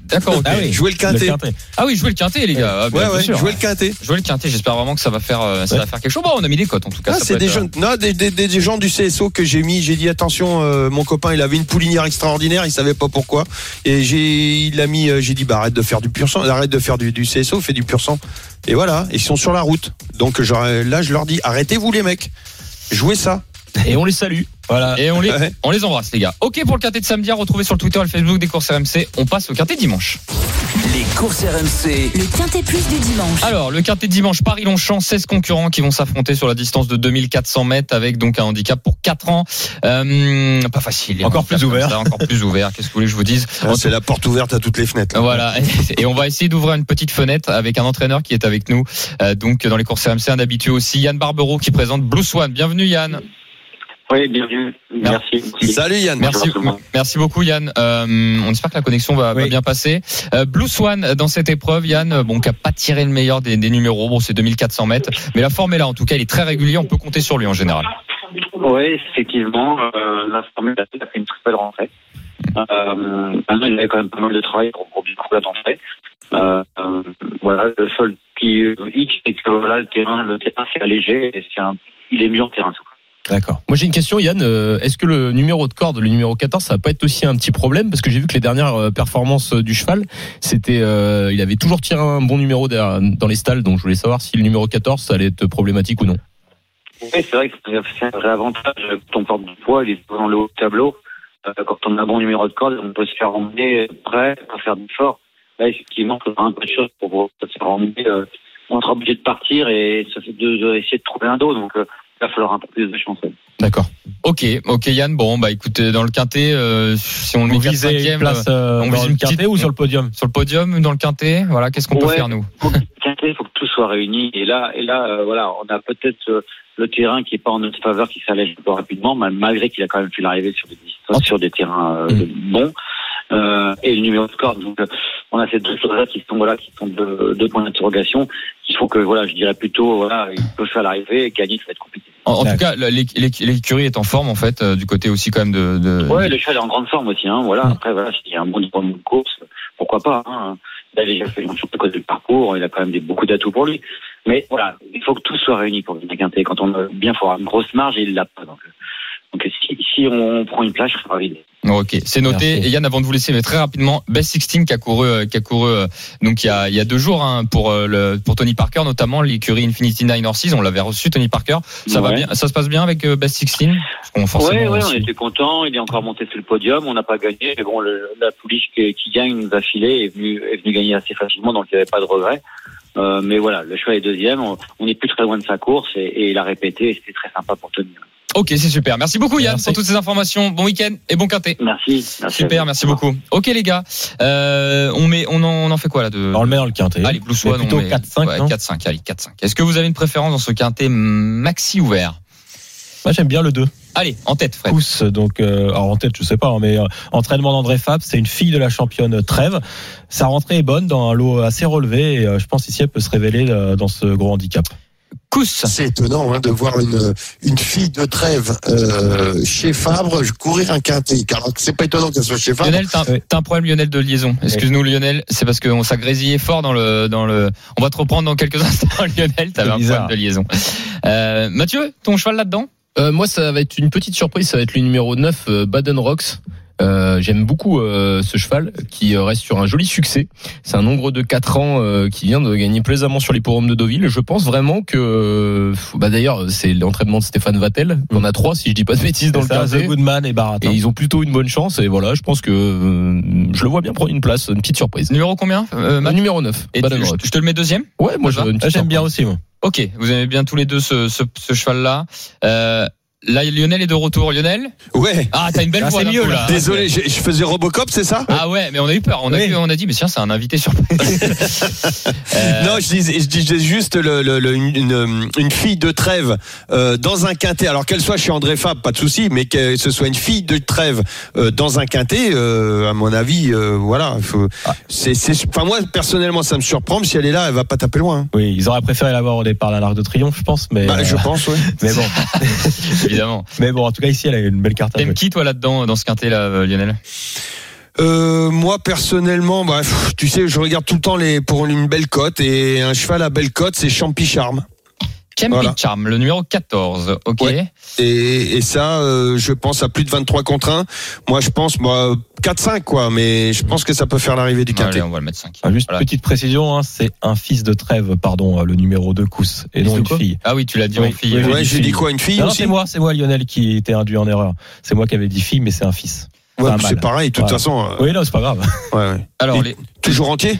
D'accord, ok. Ah oui. Jouez le Le quintet. Ah oui, jouez le quintet, les gars. Ah, bien, Ouais, bien ouais, sûr. jouez le quintet. Jouer le quintet, j'espère vraiment que ça va faire, euh, ça Ouais. va faire quelque chose. Bon, on a mis des cotes en tout cas. Ah, c'est des être, euh, jeunes, non, des, des, des- des gens du CSO que j'ai mis. J'ai dit attention, euh, mon copain, il avait une poulinière extraordinaire, il savait pas pourquoi, et j'ai, il a mis, euh, j'ai dit bah arrête de faire du pur sang, arrête de faire du, du CSO, fais du pur sang. Et voilà, ils sont sur la route. Donc j'aurais- là, je leur dis arrêtez-vous les mecs, jouez ça. Et on les salue. Voilà. Et on les, Ouais. on les embrasse, les gars. Ok pour le quintet de samedi à retrouver sur le Twitter et le Facebook des courses RMC. On passe au quintet dimanche. Les courses RMC. Le Quintet Plus du dimanche. Alors, le quintet de dimanche, Paris-Longchamp, 16 concurrents qui vont s'affronter sur la distance de 2400 mètres avec donc un handicap pour 4 ans. Euh, pas facile. Encore plus ouvert. ça, encore plus ouvert. Qu'est-ce que vous voulez que je vous dise Ah, c'est la porte ouverte à toutes les fenêtres. là. Voilà, et on va essayer d'ouvrir une petite fenêtre avec un entraîneur qui est avec nous, euh, donc dans les courses RMC, un habitué aussi, Yann Barbero qui présente Blue Swan. Bienvenue Yann. Oui, bienvenue. Merci. Salut Yann. Merci, beaucoup Yann. Euh, on espère que la connexion va, bien passer. Euh, Blue Swan dans cette épreuve, Yann, euh, bon, qui a pas tiré le meilleur des, des numéros. Bon, c'est 2400 mètres, mais la forme est là. En tout cas, il est très régulier. On peut compter sur lui en général. Oui, effectivement, euh, la formule a fait une très belle rentrée. Euh, maintenant, il avait quand même pas mal de travail pour, pour bien d'entrée. Euh, euh, voilà, le seul qui X, c'est que voilà, le terrain, le terrain c'est allégé et c'est un, il est mieux en terrain. tout. D'accord. Moi j'ai une question Yann, Euh, est-ce que le numéro de corde, le numéro 14, ça va pas être aussi un petit problème? Parce que j'ai vu que les dernières euh, performances euh, du cheval, c'était il avait toujours tiré un bon numéro dans les stalles donc je voulais savoir si le numéro 14 ça allait être problématique ou non. Oui, c'est vrai que c'est un vrai avantage quand on porte du poids, il est dans le haut tableau. Quand on a un bon numéro de corde, on peut se faire emmener prêt à faire du fort. Là, effectivement, il faudra un peu de choses pour se faire emmener. On sera obligé de partir et essayer de trouver un dos. Donc, il va falloir un peu plus de chance. D'accord. Ok, ok Yann. Bon, bah écoutez, dans le quintet, euh, si on le Vous met 4 place euh, on dans vise le une quintet petite- ou sur le podium sur le podium, dans le quintet. Voilà, qu'est-ce qu'on peut Ouais. faire nous il faut que tout soit réuni. Et là, et là, euh, voilà, on a peut-être euh, le terrain qui est pas en notre faveur, qui s'allège un peu rapidement, mal- malgré qu'il a quand même pu l'arriver sur des distances, sur des terrains euh, bons. Euh, et le numéro de corde. Donc, euh, on a ces deux choses-là qui sont voilà, qui sont deux, deux points d'interrogation. Il faut que voilà, je dirais plutôt voilà, il peut faire l'arrivée et gagner, ça va être compliqué. En, en tout cas, l'é- l'é- l'écurie est en forme en fait, euh, du côté aussi quand même de. de Ouais, le cheval est en grande forme aussi. Hein, voilà. Mm. Après, voilà, s'il y a un bon niveau de course, pourquoi pas. Hein. Il a déjà fait une de côté du parcours, il a quand même des, beaucoup d'atouts pour lui. Mais voilà, il faut que tout soit réuni pour gagner Quintet. Quand on a bien, il faut avoir une grosse marge et il l'a pas. Donc, euh, donc si, si on prend une place, je serais ravi. Ok, c'est noté. Merci. Et Yann, avant de vous laisser, mais très rapidement, Best 16 qui a couru, euh, qui a couru euh, donc il y a, il y a deux jours hein, pour euh, le, pour Tony Parker, notamment l'écurie Infinity Nine Horses. On l'avait reçu Tony Parker. Ça va bien, ça se passe bien avec Best 16 Parce qu'on Ouais, on était content. Il est encore monté sur le podium. On n'a pas gagné. Mais bon, le, la pouliche qui, qui gagne nous a filé est venu, est venu gagner assez facilement, donc il n'y avait pas de regret. Euh, mais voilà, le cheval est deuxième. On, on est plus très loin de sa course et, et il a répété. et C'était très sympa pour tenir. Ok, c'est super. Merci beaucoup Yann Merci. pour toutes ces informations. Bon week-end et bon quintet. Merci. merci Super, merci beaucoup. Ok les gars, euh, on met, on en, on en fait quoi là de On le met dans le quintet. Allez, Blue Swan, plutôt on met 4-5, ouais, non 4-5, allez 4-5. Est-ce que vous avez une préférence dans ce quintet maxi ouvert? Moi j'aime bien le 2. Allez, en tête Fred. Pousse, donc euh, alors en tête je sais pas, hein, mais euh, entraînement d'André Fab, c'est une fille de la championne Trèves. Sa rentrée est bonne dans un lot assez relevé et euh, je pense ici elle peut se révéler euh, dans ce gros handicap. Cousse. C'est étonnant hein, de voir une, une fille de trêve euh, chez Fabre courir un quintet. Alors que c'est pas étonnant qu'elle soit chez Fabre. Lionel, t'as un, Oui. t'as un problème Lionel de liaison. Excuse-nous Lionel, c'est parce qu'on s'est grésillé fort dans le dans le. On va te reprendre dans quelques instants Lionel. T'avais un bizarre. problème de liaison. Euh, Mathieu, ton cheval là-dedans? Euh, moi, ça va être une petite surprise. Ça va être le numéro 9, euh, Baden Rocks. Euh, J'aime beaucoup euh, ce cheval qui euh, reste sur un joli succès. C'est un nombre de 4 ans euh, qui vient de gagner plaisamment sur l'hippodrome de Deauville. Je pense vraiment que, bah d'ailleurs, c'est l'entraînement de Stéphane Vattel. On a trois, si je dis pas de bêtises, dans le ça, The. Goodman et Barat. Et ils ont plutôt une bonne chance. Et voilà, je pense que euh, je le vois bien prendre une place, une petite surprise. Numéro combien euh, numéro 9. Et tu- je, je te le mets deuxième Ouais, moi, Ah, J'aime bien aussi, moi. Ok, vous aimez bien tous les deux ce, ce, ce cheval-là. Euh, là, Lionel est de retour. Lionel Ouais. Ah, t'as une belle Ah, voix mieux, coup, là. Désolé, je, je faisais Robocop, c'est ça? Ah ouais, mais on a eu peur. On a, Oui. on a dit, mais tiens, c'est un invité surprise. Euh, Non, je disais, je disais juste le, le- le- une, une- fille de trêve euh, dans un quintet. Alors qu'elle soit chez André Fab, pas de souci, mais que ce soit une fille de trêve euh, dans un quintet, euh, à mon avis, euh, voilà. faut- c'est, c'est- enfin moi personnellement, ça me surprend. mais Si elle est là, elle va pas taper loin. hein. Oui, ils auraient préféré l'avoir au départ à l'Arc de Triomphe, je pense, mais. Bah, euh, je pense, ouais. Mais bon, évidemment. mais bon, en tout cas ici, elle a une belle carte à jouer. T'aimes qui, toi, là-dedans, dans ce quintet, là, euh, Lionel Euh, moi personnellement, bah, pff, tu sais, je regarde tout le temps les pour une belle cote et un cheval à belle cote, c'est Champi Charme. Campi Voilà. Charm, le numéro 14. Ok. Ouais. Et, et ça, euh, je pense à plus de 23 contre 1. Moi, je pense moi 4-5 quoi, mais je pense que ça peut faire l'arrivée du quintet. Allez, on va le mettre 5. Ah, juste petite précision, hein, c'est un fils de Trèves, pardon, euh, le numéro 2 Cousse, et non une fille. Ah oui, tu l'as dit Oui, en fille. oui, Ouais, j'ai dit quoi, une fille Non, c'est moi, c'est moi Lionel qui était induit en erreur. C'est moi qui avais dit fille, mais c'est un fils. Ouais, c'est pareil, de toute Voilà. façon. euh, Oui, non, c'est pas grave. ouais, ouais. Alors, les, Toujours entier?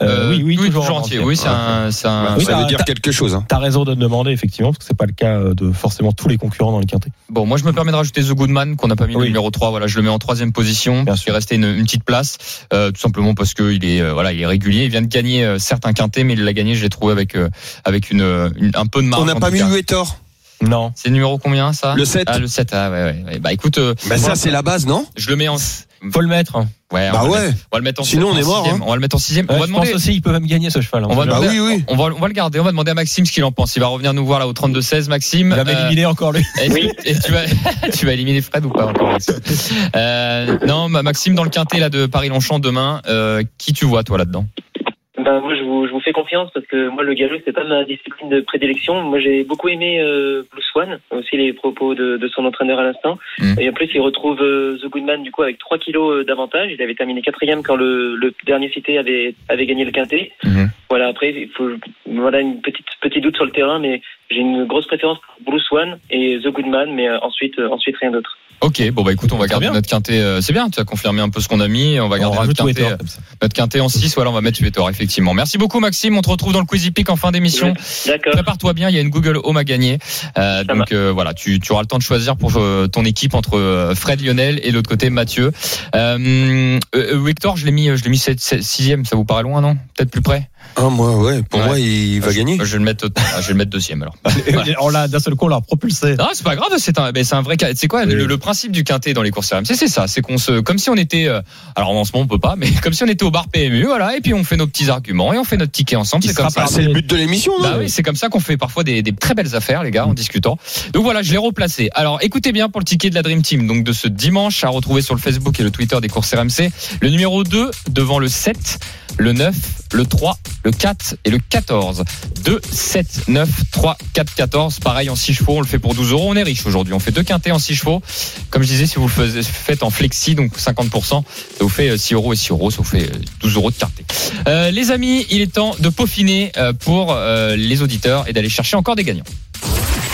Euh, oui, oui, toujours, en entier. entier. Oui, c'est un, c'est un- Oui, Ça veut dire quelque chose. Hein. T'as raison de me demander, effectivement, parce que c'est pas le cas euh, de forcément tous les concurrents dans le quintet. Bon, moi, je me permets de rajouter The Goodman, qu'on n'a pas mis le Oui. numéro 3. Voilà, je le mets en troisième position. Bien Parce qu'il restait une, une petite place. Euh, tout simplement parce qu'il est, euh, voilà, il est régulier. Il vient de gagner euh, certes un quintet, mais il l'a gagné, je l'ai trouvé avec, euh, avec une, euh, une- un peu de marge. On n'a pas mis cas. Uetor. Non. C'est le numéro combien, ça? Le 7. Ah, le 7, ah, ouais, ouais, ouais. Bah, écoute, euh, Bah, ça, c'est la base, non? je le mets en, Faut le mettre. ouais, on Bah va le ouais. on va le mettre en Sinon, on est mort, hein. On va le mettre en sixième. Ouais, on va je demander. pense aussi qu'il peut même gagner ce cheval. hein. On va Bah demander- oui, oui. On va, on va le garder. On va demander à Maxime ce qu'il en pense. Il va revenir nous voir là au 32-16. Maxime. Il va euh, m'éliminer encore lui. et, tu- et tu vas, tu vas éliminer Fred ou pas encore Maxime euh, Non, ma- Maxime dans le quintet là de Paris-Longchamp demain. euh, qui tu vois toi là-dedans? Ben, moi, je vous, je vous fais confiance parce que moi, le galop, c'est pas ma discipline de prédilection. Moi, j'ai beaucoup aimé euh, Blue Swan, aussi les propos de, de son entraîneur à l'instant. Mm. Et en plus, il retrouve euh, The Goodman, du coup, avec 3 kilos euh, d'avantage. Il avait terminé quatrième quand le, le dernier cité avait, avait gagné le quintet. Mhm. Voilà, après, il faut, voilà, une petite, petit doute sur le terrain, mais j'ai une grosse préférence pour Blue Swan et The Goodman, mais euh, ensuite, ensuite, rien d'autre. Ok, bon bah écoute, on va garder bien. notre quintet. euh, c'est bien, tu as confirmé un peu ce qu'on a mis. On va On garder notre quintet, comme ça. notre quintet en 6. Voilà, on va mettre Suétor, effectivement. Merci beaucoup Maxime. On te retrouve dans le Quizy Peak en fin d'émission. D'accord. Prépare-toi bien, il y a une Google Home à gagner. Euh, donc euh, voilà, tu, tu auras le temps de choisir pour euh, ton équipe entre euh, Fred Lionel et l'autre côté Mathieu. Euh, euh, Victor, je l'ai mis, je l'ai mis 6 ça vous paraît loin, non? Peut-être plus près? Ah, moi, ouais. Pour Ouais. moi, il va Je- gagner. Je vais le mettre, ah, je vais le mettre deuxième alors. Voilà. On l'a d'un seul coup, on l'a propulsé. Non, c'est pas grave, c'est un, c'est un vrai cas. C'est quoi le, le principe du quintet dans les courses RMC C'est ça, c'est qu'on se, comme si on était, euh, alors en ce moment on peut pas, mais comme si on était au bar PMU, voilà, et puis on fait nos petits arguments et on fait notre ticket ensemble. C'est comme ça. C'est le but de l'émission, non? Bah oui, c'est comme ça qu'on fait parfois des, des très belles affaires, les gars, en discutant. Donc voilà, je l'ai replacé. Alors écoutez bien pour le ticket de la Dream Team, donc de ce dimanche, à retrouver sur le Facebook et le Twitter des courses RMC. Le numéro 2 devant le 7, le 9, le 3, le 4 et le 14. 2, 7, 9, 3, 4, 14. Pareil en 6 chevaux, on le fait pour 12 euros. On est riche aujourd'hui. On fait deux quintés en 6 chevaux. Comme je disais, si vous le faites en flexi, donc 50%, ça vous fait euh, 6 euros et 6 euros, ça vous fait euh, 12 euros de quinté. Euh, les amis, il est temps de peaufiner euh, pour euh, les auditeurs et d'aller chercher encore des gagnants.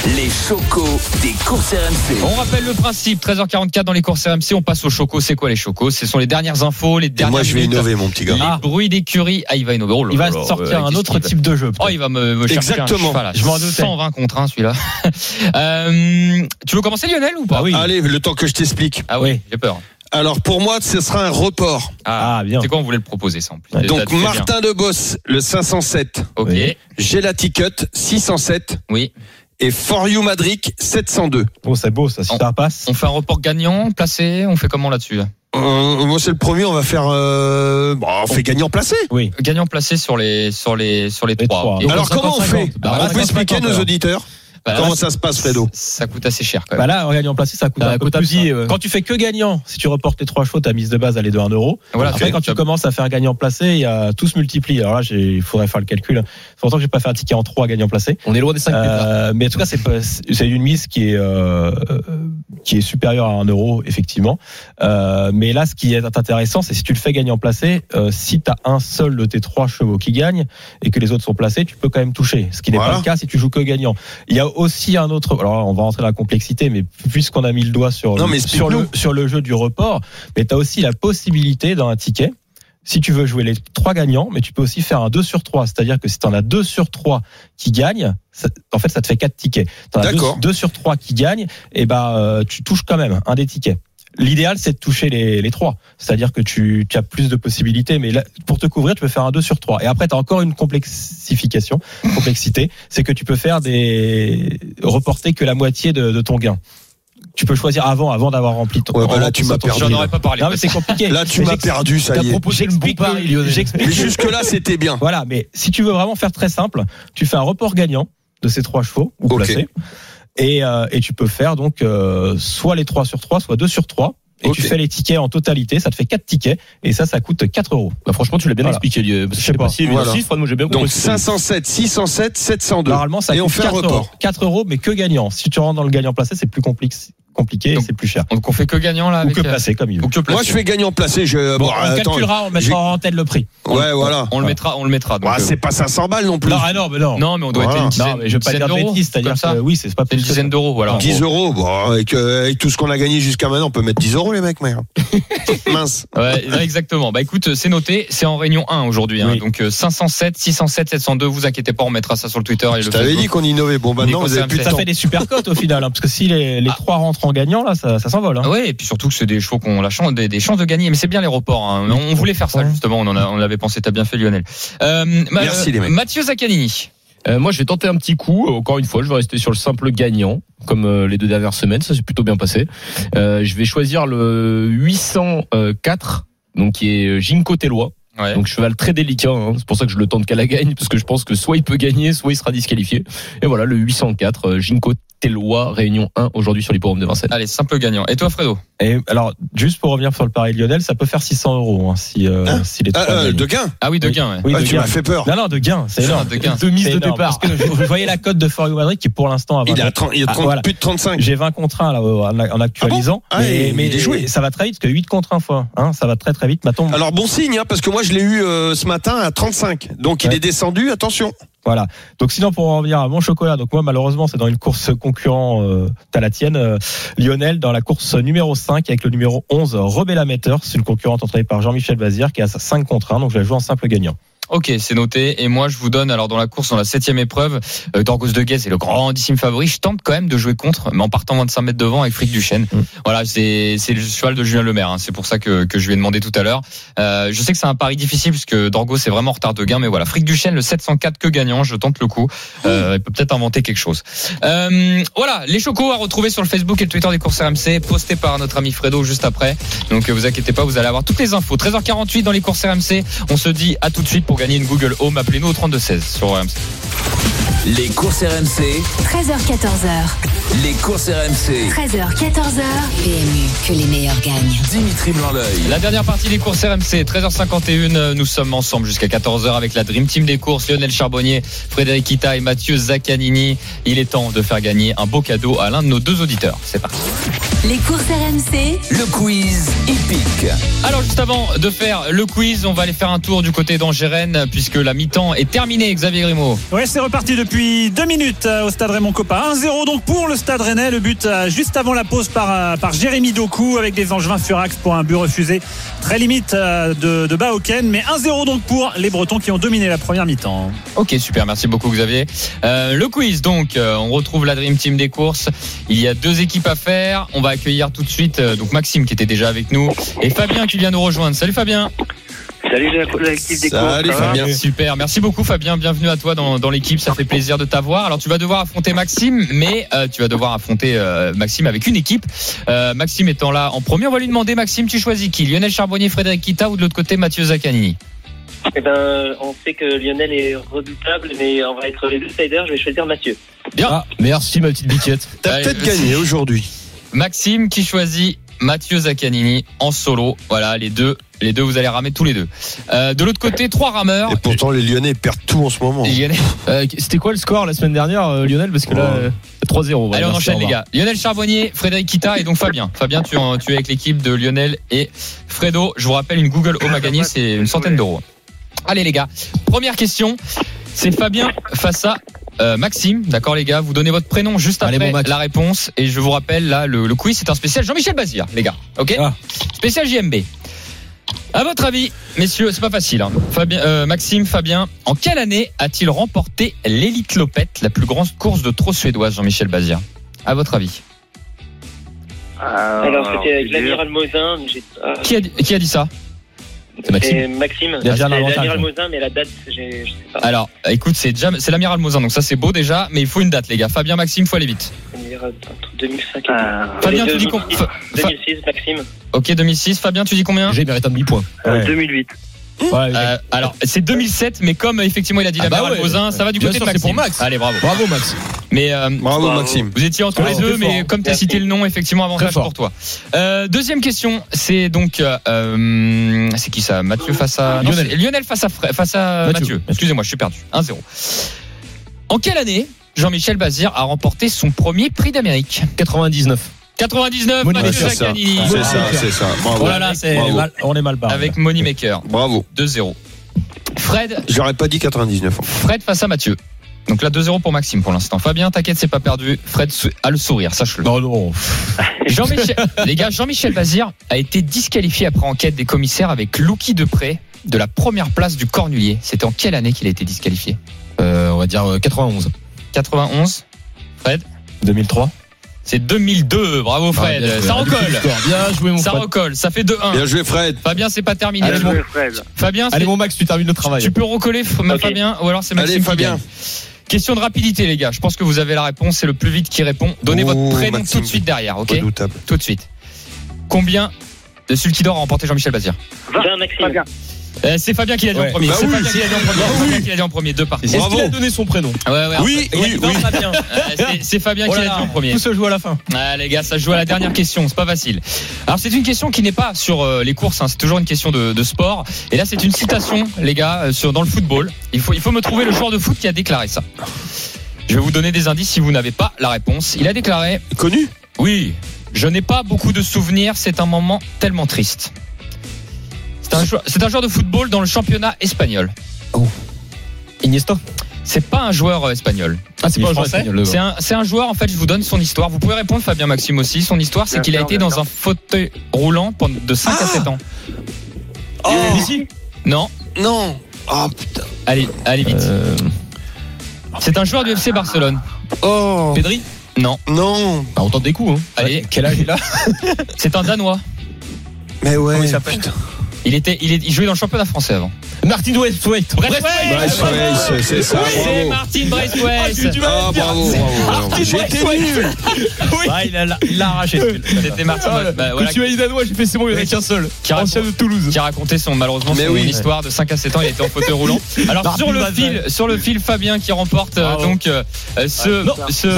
Les chocos des courses RMC. On rappelle le principe, 13h44 dans les courses RMC, on passe aux chocos. C'est quoi les chocos? Ce sont les dernières infos, les Et dernières moi, je vais minutes, innover, mon petit gars. les Ah. bruits d'écurie. Ah, il va innover. Oh Il va là, sortir euh, un autre type de jeu. Oh, il va me, me chercher Exactement. un cheval. Je m'en doutais. 120 contre 1, celui-là. euh, tu veux commencer, Lionel, ou pas? Ah oui. Allez, le temps que je t'explique. Ah oui, j'ai peur. Alors, pour moi, ce sera un report. Ah, Ah, bien. C'est quoi, on voulait le proposer, ça, en plus? Ouais. Donc. Martin de Boss, le 507. Ok. Oui. Gelati Cut, 607. Oui. Et For You Madric, 702. Oh, c'est beau ça, si On- ça passe. On fait un report gagnant, placé, on fait comment là-dessus là? Euh, moi, c'est le premier, on va faire. Euh, bon, on fait gagnant placé. Oui. Gagnant placé sur les sur les sur les, Les trois. Alors, comment on 50-50. fait Bah, On peut 50-50 expliquer à nos alors. auditeurs? Bah, Comment là, ça se passe, Fredo Ça coûte assez cher quand Bah même. là, en gagnant placé, ça coûte Ça un peu plus. hein. ouais. Quand tu fais que gagnant, si tu reportes tes trois chevaux, ta mise de base elle est de 1 euro. Voilà, Après, tu- quand tu commences à faire gagnant placé, il y a tout se multiplie. Alors là, j'ai- il faudrait faire le calcul. Fait longtemps que j'ai pas fait un ticket en 3 gagnant placé. On est loin des 5 Euh, mais en tout cas, c'est pas- c'est une mise qui est euh, qui est supérieure à 1 euro effectivement. Euh, mais là, ce qui est intéressant, c'est si tu le fais gagnant placé, euh, si tu as un seul de tes trois chevaux qui gagne et que les autres sont placés, tu peux quand même toucher. Ce qui n'est Voilà. pas le cas si tu joues que gagnant. Il y a aussi un autre. Alors, on va rentrer dans la complexité, mais puisqu'on a mis le doigt sur Non, le, sur le sur le jeu du report, mais tu as aussi la possibilité dans un ticket si tu veux jouer les trois gagnants, mais tu peux aussi faire un 2 sur 3. C'est-à-dire que si tu en as 2 sur 3 qui gagnent, ça- en fait, ça te fait 4 tickets. Tu en as D'accord. 2, sur 3 qui gagnent, et ben euh, tu touches quand même un des tickets. L'idéal, c'est de toucher les, les trois. C'est-à-dire que tu, tu as plus de possibilités, mais là, pour te couvrir, tu peux faire un 2 sur 3. Et après, tu as encore une complexification, complexité, c'est que tu peux faire des reporter que la moitié de, de ton gain. Tu peux choisir avant, avant d'avoir rempli ton. Ouais, bah là, tu m'as perdu, J'en là. aurais pas parlé. Non, mais c'est compliqué. Là, tu m'as perdu, ça y est. proposé le bon pari, j'explique Mais jusque-là, c'était bien. voilà, mais si tu veux vraiment faire très simple, tu fais un report gagnant de ces trois chevaux ou Ok. placés. Et, euh, et tu peux faire donc euh, soit les 3 sur 3, soit 2 sur 3. Et Ok. tu fais les tickets en totalité, ça te fait 4 tickets. Et ça, ça coûte 4 euros. Bah, franchement, tu l'as bien Voilà. expliqué. Je sais pas. Si, Voilà. si, moi j'ai bien compris. Donc 507, 607, 702. Normalement, ça Et on coûte fait un 4 report. euros. 4 euros, mais que gagnant. Si tu rentres dans le gagnant placé, c'est plus complexe, compliqué c'est plus cher. Donc on fait que gagnant là Ou avec que placé, comme il veut. Moi, je fais gagnant placé. Je... Bon, bon, on attends. calculera, on mettra en tête le prix. Ouais, voilà. On le mettra, on le mettra. euh, c'est pas 500 balles non plus. Non, ah non, mais non. non, mais on doit Voilà. être une dizaine, Non, mais je veux pas dire de bêtises, c'est-à-dire ça. que oui, c'est pas une dizaine d'euros, voilà. en 10 gros. euros. Bon, avec, euh, avec tout ce qu'on a gagné jusqu'à maintenant, on peut mettre 10 euros, les mecs. Mince. Ouais, non, exactement. Bah écoute, c'est noté, c'est en réunion 1 aujourd'hui. hein. Oui. Donc euh, 507, 607, 702, vous inquiétez pas, on mettra ça sur le Twitter et Je t'avais dit qu'on innovait. Bon, maintenant, vous avez plus de. Ça fait des super cotes au final, hein, parce que si les, les Ah. trois rentrent en gagnant, là, ça, ça s'envole. Hein. Ah ouais, et puis surtout que c'est des chevaux qui ont la chance, des, des chances de gagner. Mais c'est bien les reports. hein. On on voulait faire ça justement. On en a, on l'avait pensé. T'as bien fait, Lionel. Euh, Merci, les mecs. Mathieu Zaccanini. Euh, moi, je vais tenter un petit coup. Encore une fois, je vais rester sur le simple gagnant, comme euh, les deux dernières semaines. Ça s'est plutôt bien passé. Euh, je vais choisir le 804, donc qui est Ginko Tellois. Ouais. Donc cheval très délicat, hein. c'est pour ça que je le tente qu'à la gagne, parce que je pense que soit il peut gagner, soit il sera disqualifié. Et voilà, le 804, euh, Ginko Tellois, Réunion 1, aujourd'hui sur l'hipporome de Vincennes. Allez, simple gagnant. Et toi, Fredo Et alors, juste pour revenir sur le pari de Lionel, ça peut faire 600 euros hein, si, euh, Hein si les Ah, trois euh, gagnent. de gain. Ah oui, de Oui. gain. ouais. Oui, Ah, de tu m'as fait peur. Non, non, de gain, c'est Ah, énorme. de gain. De mise de départ. Parce que vous voyez la cote de For You Madrid qui pour l'instant a 20 Il a, 30, il a Ah, 30 voilà. plus de 35. J'ai 20 contre 1 là, en, en actualisant. Ah, mais et mais il est joué. ça va très vite, parce que 8 contre 1 fois. Hein, ça va très très vite. Maintenant, Alors bon signe, hein, parce que moi je l'ai eu euh, ce matin à 35. Donc il est descendu, attention. Voilà. Donc sinon pour en revenir à mon chocolat, donc moi malheureusement c'est dans une course concurrent, euh, la tienne, euh, Lionel, dans la course numéro 5 avec le numéro 11, Rebella Metter, c'est une concurrente entraînée par Jean-Michel Bazir qui a 5 contre 1, donc je la joue en simple gagnant. Ok, c'est noté. Et moi, je vous donne, alors dans la course, dans la septième épreuve, euh, Dorgos de Guez est le grandissime favori. Je tente quand même de jouer contre, mais en partant 25 mètres devant avec Frick Duchesne. Mm. Voilà, c'est c'est le cheval de Julien Lemaire. hein. C'est pour ça que, que je lui ai demandé tout à l'heure. Euh, je sais que c'est un pari difficile puisque Dorgos est vraiment en retard de gain, mais voilà, Frick Duchesne, le 704 que gagnant, je tente le coup. Euh, il peut peut-être inventer quelque chose. Euh, voilà, les chocos à retrouver sur le Facebook et le Twitter des courses RMC, postés par notre ami Fredo juste après. Donc euh, vous inquiétez pas, vous allez avoir toutes les infos. 13h48 dans les courses RMC. On se dit à tout de suite pour gagner une Google Home. Appelez-nous au 3216 sur RMC. Les courses RMC, 13h14h. les courses RMC. 13h, 14h. PMU, que les meilleurs gagnent. Dimitri Blanc-L'œil. La dernière partie des courses RMC, 13h51. euh, Nous sommes ensemble jusqu'à 14h avec la Dream Team des courses, Lionel Charbonnier, Frédéric Kita et Mathieu Zaccanini. Il est temps de faire gagner un beau cadeau à l'un de nos deux auditeurs. C'est parti. Les courses RMC, Le quiz hippique. Alors juste avant de faire le quiz, on va aller faire un tour du côté puisque la mi-temps est terminée. Xavier Grimaud. Ouais, c'est reparti depuis deux minutes euh, au stade Raymond Coppa. 1-0 donc pour le stade rennais. Le but euh, juste avant la pause par, euh, par Jérémy Doku avec des Angevins Furax pour un but refusé. Très limite de, de Baoken. Mais 1-0 donc pour les Bretons qui ont dominé la première mi-temps. Ok, super, merci beaucoup Xavier. Euh, le quiz, donc, on retrouve la Dream Team des courses. Il y a deux équipes à faire. On va accueillir tout de suite donc Maxime qui était déjà avec nous et Fabien qui vient nous rejoindre. Salut Fabien. Salut l'équipe des Salut, va Fabien. Super, merci beaucoup Fabien, bienvenue à toi dans, dans l'équipe, ça fait plaisir de t'avoir. Alors tu vas devoir affronter Maxime, mais euh, tu vas devoir affronter euh, Maxime avec une équipe. Euh, Maxime étant là en premier, on va lui demander Maxime, tu choisis qui? Lionel Charbonnier, Frédéric Kita ou de l'autre côté Mathieu Zaccanini Eh ben, on sait que Lionel est redoutable, mais on va être les deux siders. Je vais choisir Mathieu. Bien. Ah, merci ma petite biquette. T'as peut-être gagné aujourd'hui. Maxime qui choisit Mathieu Zaccanini en solo. Voilà, les deux, les deux, vous allez ramer tous les deux. Euh, de l'autre côté, trois rameurs. Et pourtant, les Lyonnais perdent tout en ce moment. Lionel- Euh, C'était quoi le score la semaine dernière, euh, Lionel Parce que là, Oh. euh, 3-0. voilà, Allez, on merci, enchaîne au les revoir. gars. Lionel Charbonnier, Frédéric Kita et donc Fabien. Fabien, tu, en- tu es avec l'équipe de Lionel et Fredo. Je vous rappelle, une Google Home à gagner, c'est une centaine d'euros. Allez les gars, première question. C'est Fabien face à euh, Maxime. D'accord les gars, vous donnez votre prénom juste Allez, après la réponse. Et je vous rappelle, là, le, le quiz, c'est un spécial Jean-Michel Bazir, les gars. Ok? Ah. Spécial JMB. À votre avis, messieurs, c'est pas facile. hein. Fabien, euh, Maxime, Fabien, en quelle année a-t-il remporté l'élite Lopette, la plus grande course de trot suédoise, Jean-Michel Bazir? À votre avis Alors, c'était avec l'amiral Mosin. a, qui a dit ça? C'est Maxime. c'est Maxime. L'amiral. Mosin, mais la date, j'ai- je sais pas. Alors, écoute, c'est déjà, c'est l'amiral Mosin, donc ça c'est beau déjà, mais il faut une date, les gars. Fabien, Maxime, faut aller vite. L'amiral, entre 2005 et Fabien, tu dis qu'on. 2006, Fa- Fa- 2006, Maxime. Ok, 2006. Fabien, tu dis combien? J'ai mérité un demi-point. Ouais. 2008. Ouais, Euh, Alors, c'est 2007, mais comme euh, effectivement il a dit Ah bah l'amiral ouais. Ça va du Bien côté sûr, de Maxime. pour Max. Allez, bravo. Bravo Max. Mais euh, Bravo, Maxime. vous étiez entre Ah, les deux, mais fort. comme tu as cité le nom, effectivement, avantage pour toi. Euh, deuxième question, c'est donc c'est qui ça? Mathieu face à Lionel. face à Fre- face à Mathieu. Mathieu. Excusez-moi, je suis perdu. 1-0. En quelle année Jean-Michel Bazir a remporté son premier prix d'Amérique? 99. 99, Money Mathieu Ouais, c'est ça. C'est ça. Bravo. Oh là là, c'est Bravo. mal- on est mal barré. avec Moneymaker. Bravo. 2-0. Fred, J'aurais pas dit 99. Fred face à Mathieu. Donc là 2-0 pour Maxime pour l'instant. Fabien, t'inquiète, c'est pas perdu. Fred a le sourire, sache-le. Non, non. Jean-Michel, les gars, Jean-Michel Bazir a été disqualifié après enquête des commissaires avec Louki Depré de la première place du Cornulier. C'était en quelle année qu'il a été disqualifié? Euh, on va dire euh, 91. 91. Fred? 2003. C'est 2002. Bravo Fred. Ah, joué. ça recolle. Bien joué mon Ça Fred. recolle. Ça fait 2-1. Bien joué, Fred. Fabien, c'est pas terminé. Allez, mon- Fabien, c'est- Allez mon Max, tu termines le travail. tu peux recoller. Fabien ou alors c'est Maxime Allez, qui Fabien. Question de rapidité les gars. Je pense que vous avez la réponse. C'est le plus vite qui répond. Donnez Oh, votre prénom Maxime. tout de suite derrière. Ok. Redoutable. Tout de suite. Combien de Sulkidor a remporté Jean-Michel Bazir 20 Maxime. Euh, C'est Fabien qui l'a dit Ouais. en premier. Bah c'est oui, Fabien qui l'a dit en premier. Bah C'est Fabien oui. qui l'a dit en premier. Deux parties. Est-ce Bravo. qu'il a donné son prénom Ouais, ouais. Oui, oui, oui. Fabien. Euh, c'est- C'est Fabien qui l'a dit en premier. Tout se joue à la fin. Ah, les gars, ça se joue à la dernière question. C'est pas facile. Alors, c'est une question qui n'est pas sur euh, les courses. hein. C'est toujours une question de, de sport. Et là, c'est une citation, les gars, sur dans le football. Il faut, il faut me trouver le joueur de foot qui a déclaré ça. Je vais vous donner des indices si vous n'avez pas la réponse. Il a déclaré Connu? Oui, je n'ai pas beaucoup de souvenirs. C'est un moment tellement triste. C'est un, joueur- c'est un joueur de football dans le championnat espagnol. Iniesta. C'est pas un joueur euh, espagnol. Ah, c'est pas un joueur français espagnol, le- C'est un, c'est un joueur, en fait, je vous donne son histoire. Vous pouvez répondre, Fabien Maxime aussi. Son histoire, c'est qu'il a été dans un fauteuil roulant pendant de 5 à 7 ans. Oh Ici? Non, Non Oh putain allez, allez vite. Euh, C'est un joueur du FC Barcelone. Oh Pedri? Non, Non Ah, on tente des coups. Hein. allez, Quel âge il a? C'est un Danois. Mais ouais Comment il s'appelle? Il était, il, est, il jouait dans le championnat français avant. Martin West. Bref, Bryce Weiss, c'est ça, C'est bravo Martin Braithwaite. Ah bravo, bravo. J'étais nul Ah, il l'a arraché. C'était Martin. Ah, bah, Quand tu m'as dit danois, j'ai fait c'est bon, il y en a qu'un seul. Ancien de Toulouse. qui a raconté son malheureusement Mais son oui. histoire de 5 à 7 ans il était en fauteuil roulant alors sur le fil sur le fil Fabien qui remporte euh, donc euh, ce, Non, ce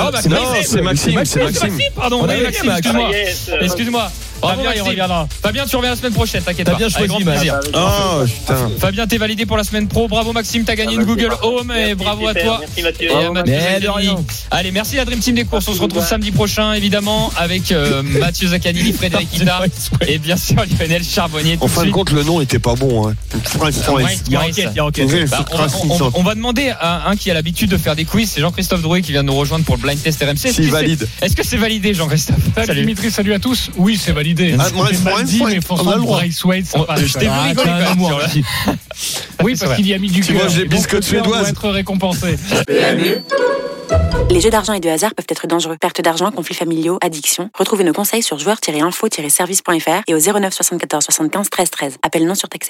c'est Maxime, c'est Oui, Maxime. pardon oui, Maxime Max. excuse-moi Ah, excuse-moi Bravo, Fabien, il reviendra. Fabien tu reviens la semaine prochaine t'inquiète pas bien Avec choisi, grand plaisir Oh putain Fabien t'es validé pour la semaine pro bravo Maxime t'as gagné une Google Home et bravo à toi Merci Mathieu. et à Mathieu Mais de Zaccanini. rien. Allez, merci la Dream Team des courses. On se retrouve samedi prochain, évidemment, avec euh, Mathieu Zaccanini, Frédéric Guitard et bien sûr Lionel Charbonnier. En fin de compte, le nom était pas bon. Hein. Prince, Prince. Il y a enquête, il y a enquête. Oui, c'est on, va- demander à un qui a l'habitude de faire des quiz, c'est Jean-Christophe Drouet qui vient de nous rejoindre pour le blind test RMC. Est-ce S'il que c'est- valide. Est-ce que c'est validé, Jean-Christophe? Salut Dimitri, salut à tous. Oui, c'est validé. Ah, J'ai Bref, mal bref, dit, mais on a franchement. Bryce Wade, je t'ai vu Ah, vas-y. Oui, parce qu'il y a mis du Tu cœur. manges doit suédoises. être récompensé. Les jeux d'argent et de hasard peuvent être dangereux. Perte d'argent, conflits familiaux, addiction. Retrouvez nos conseils sur joueurs-info-service.fr et au 09 74 75 13 13. Appel non surtaxé.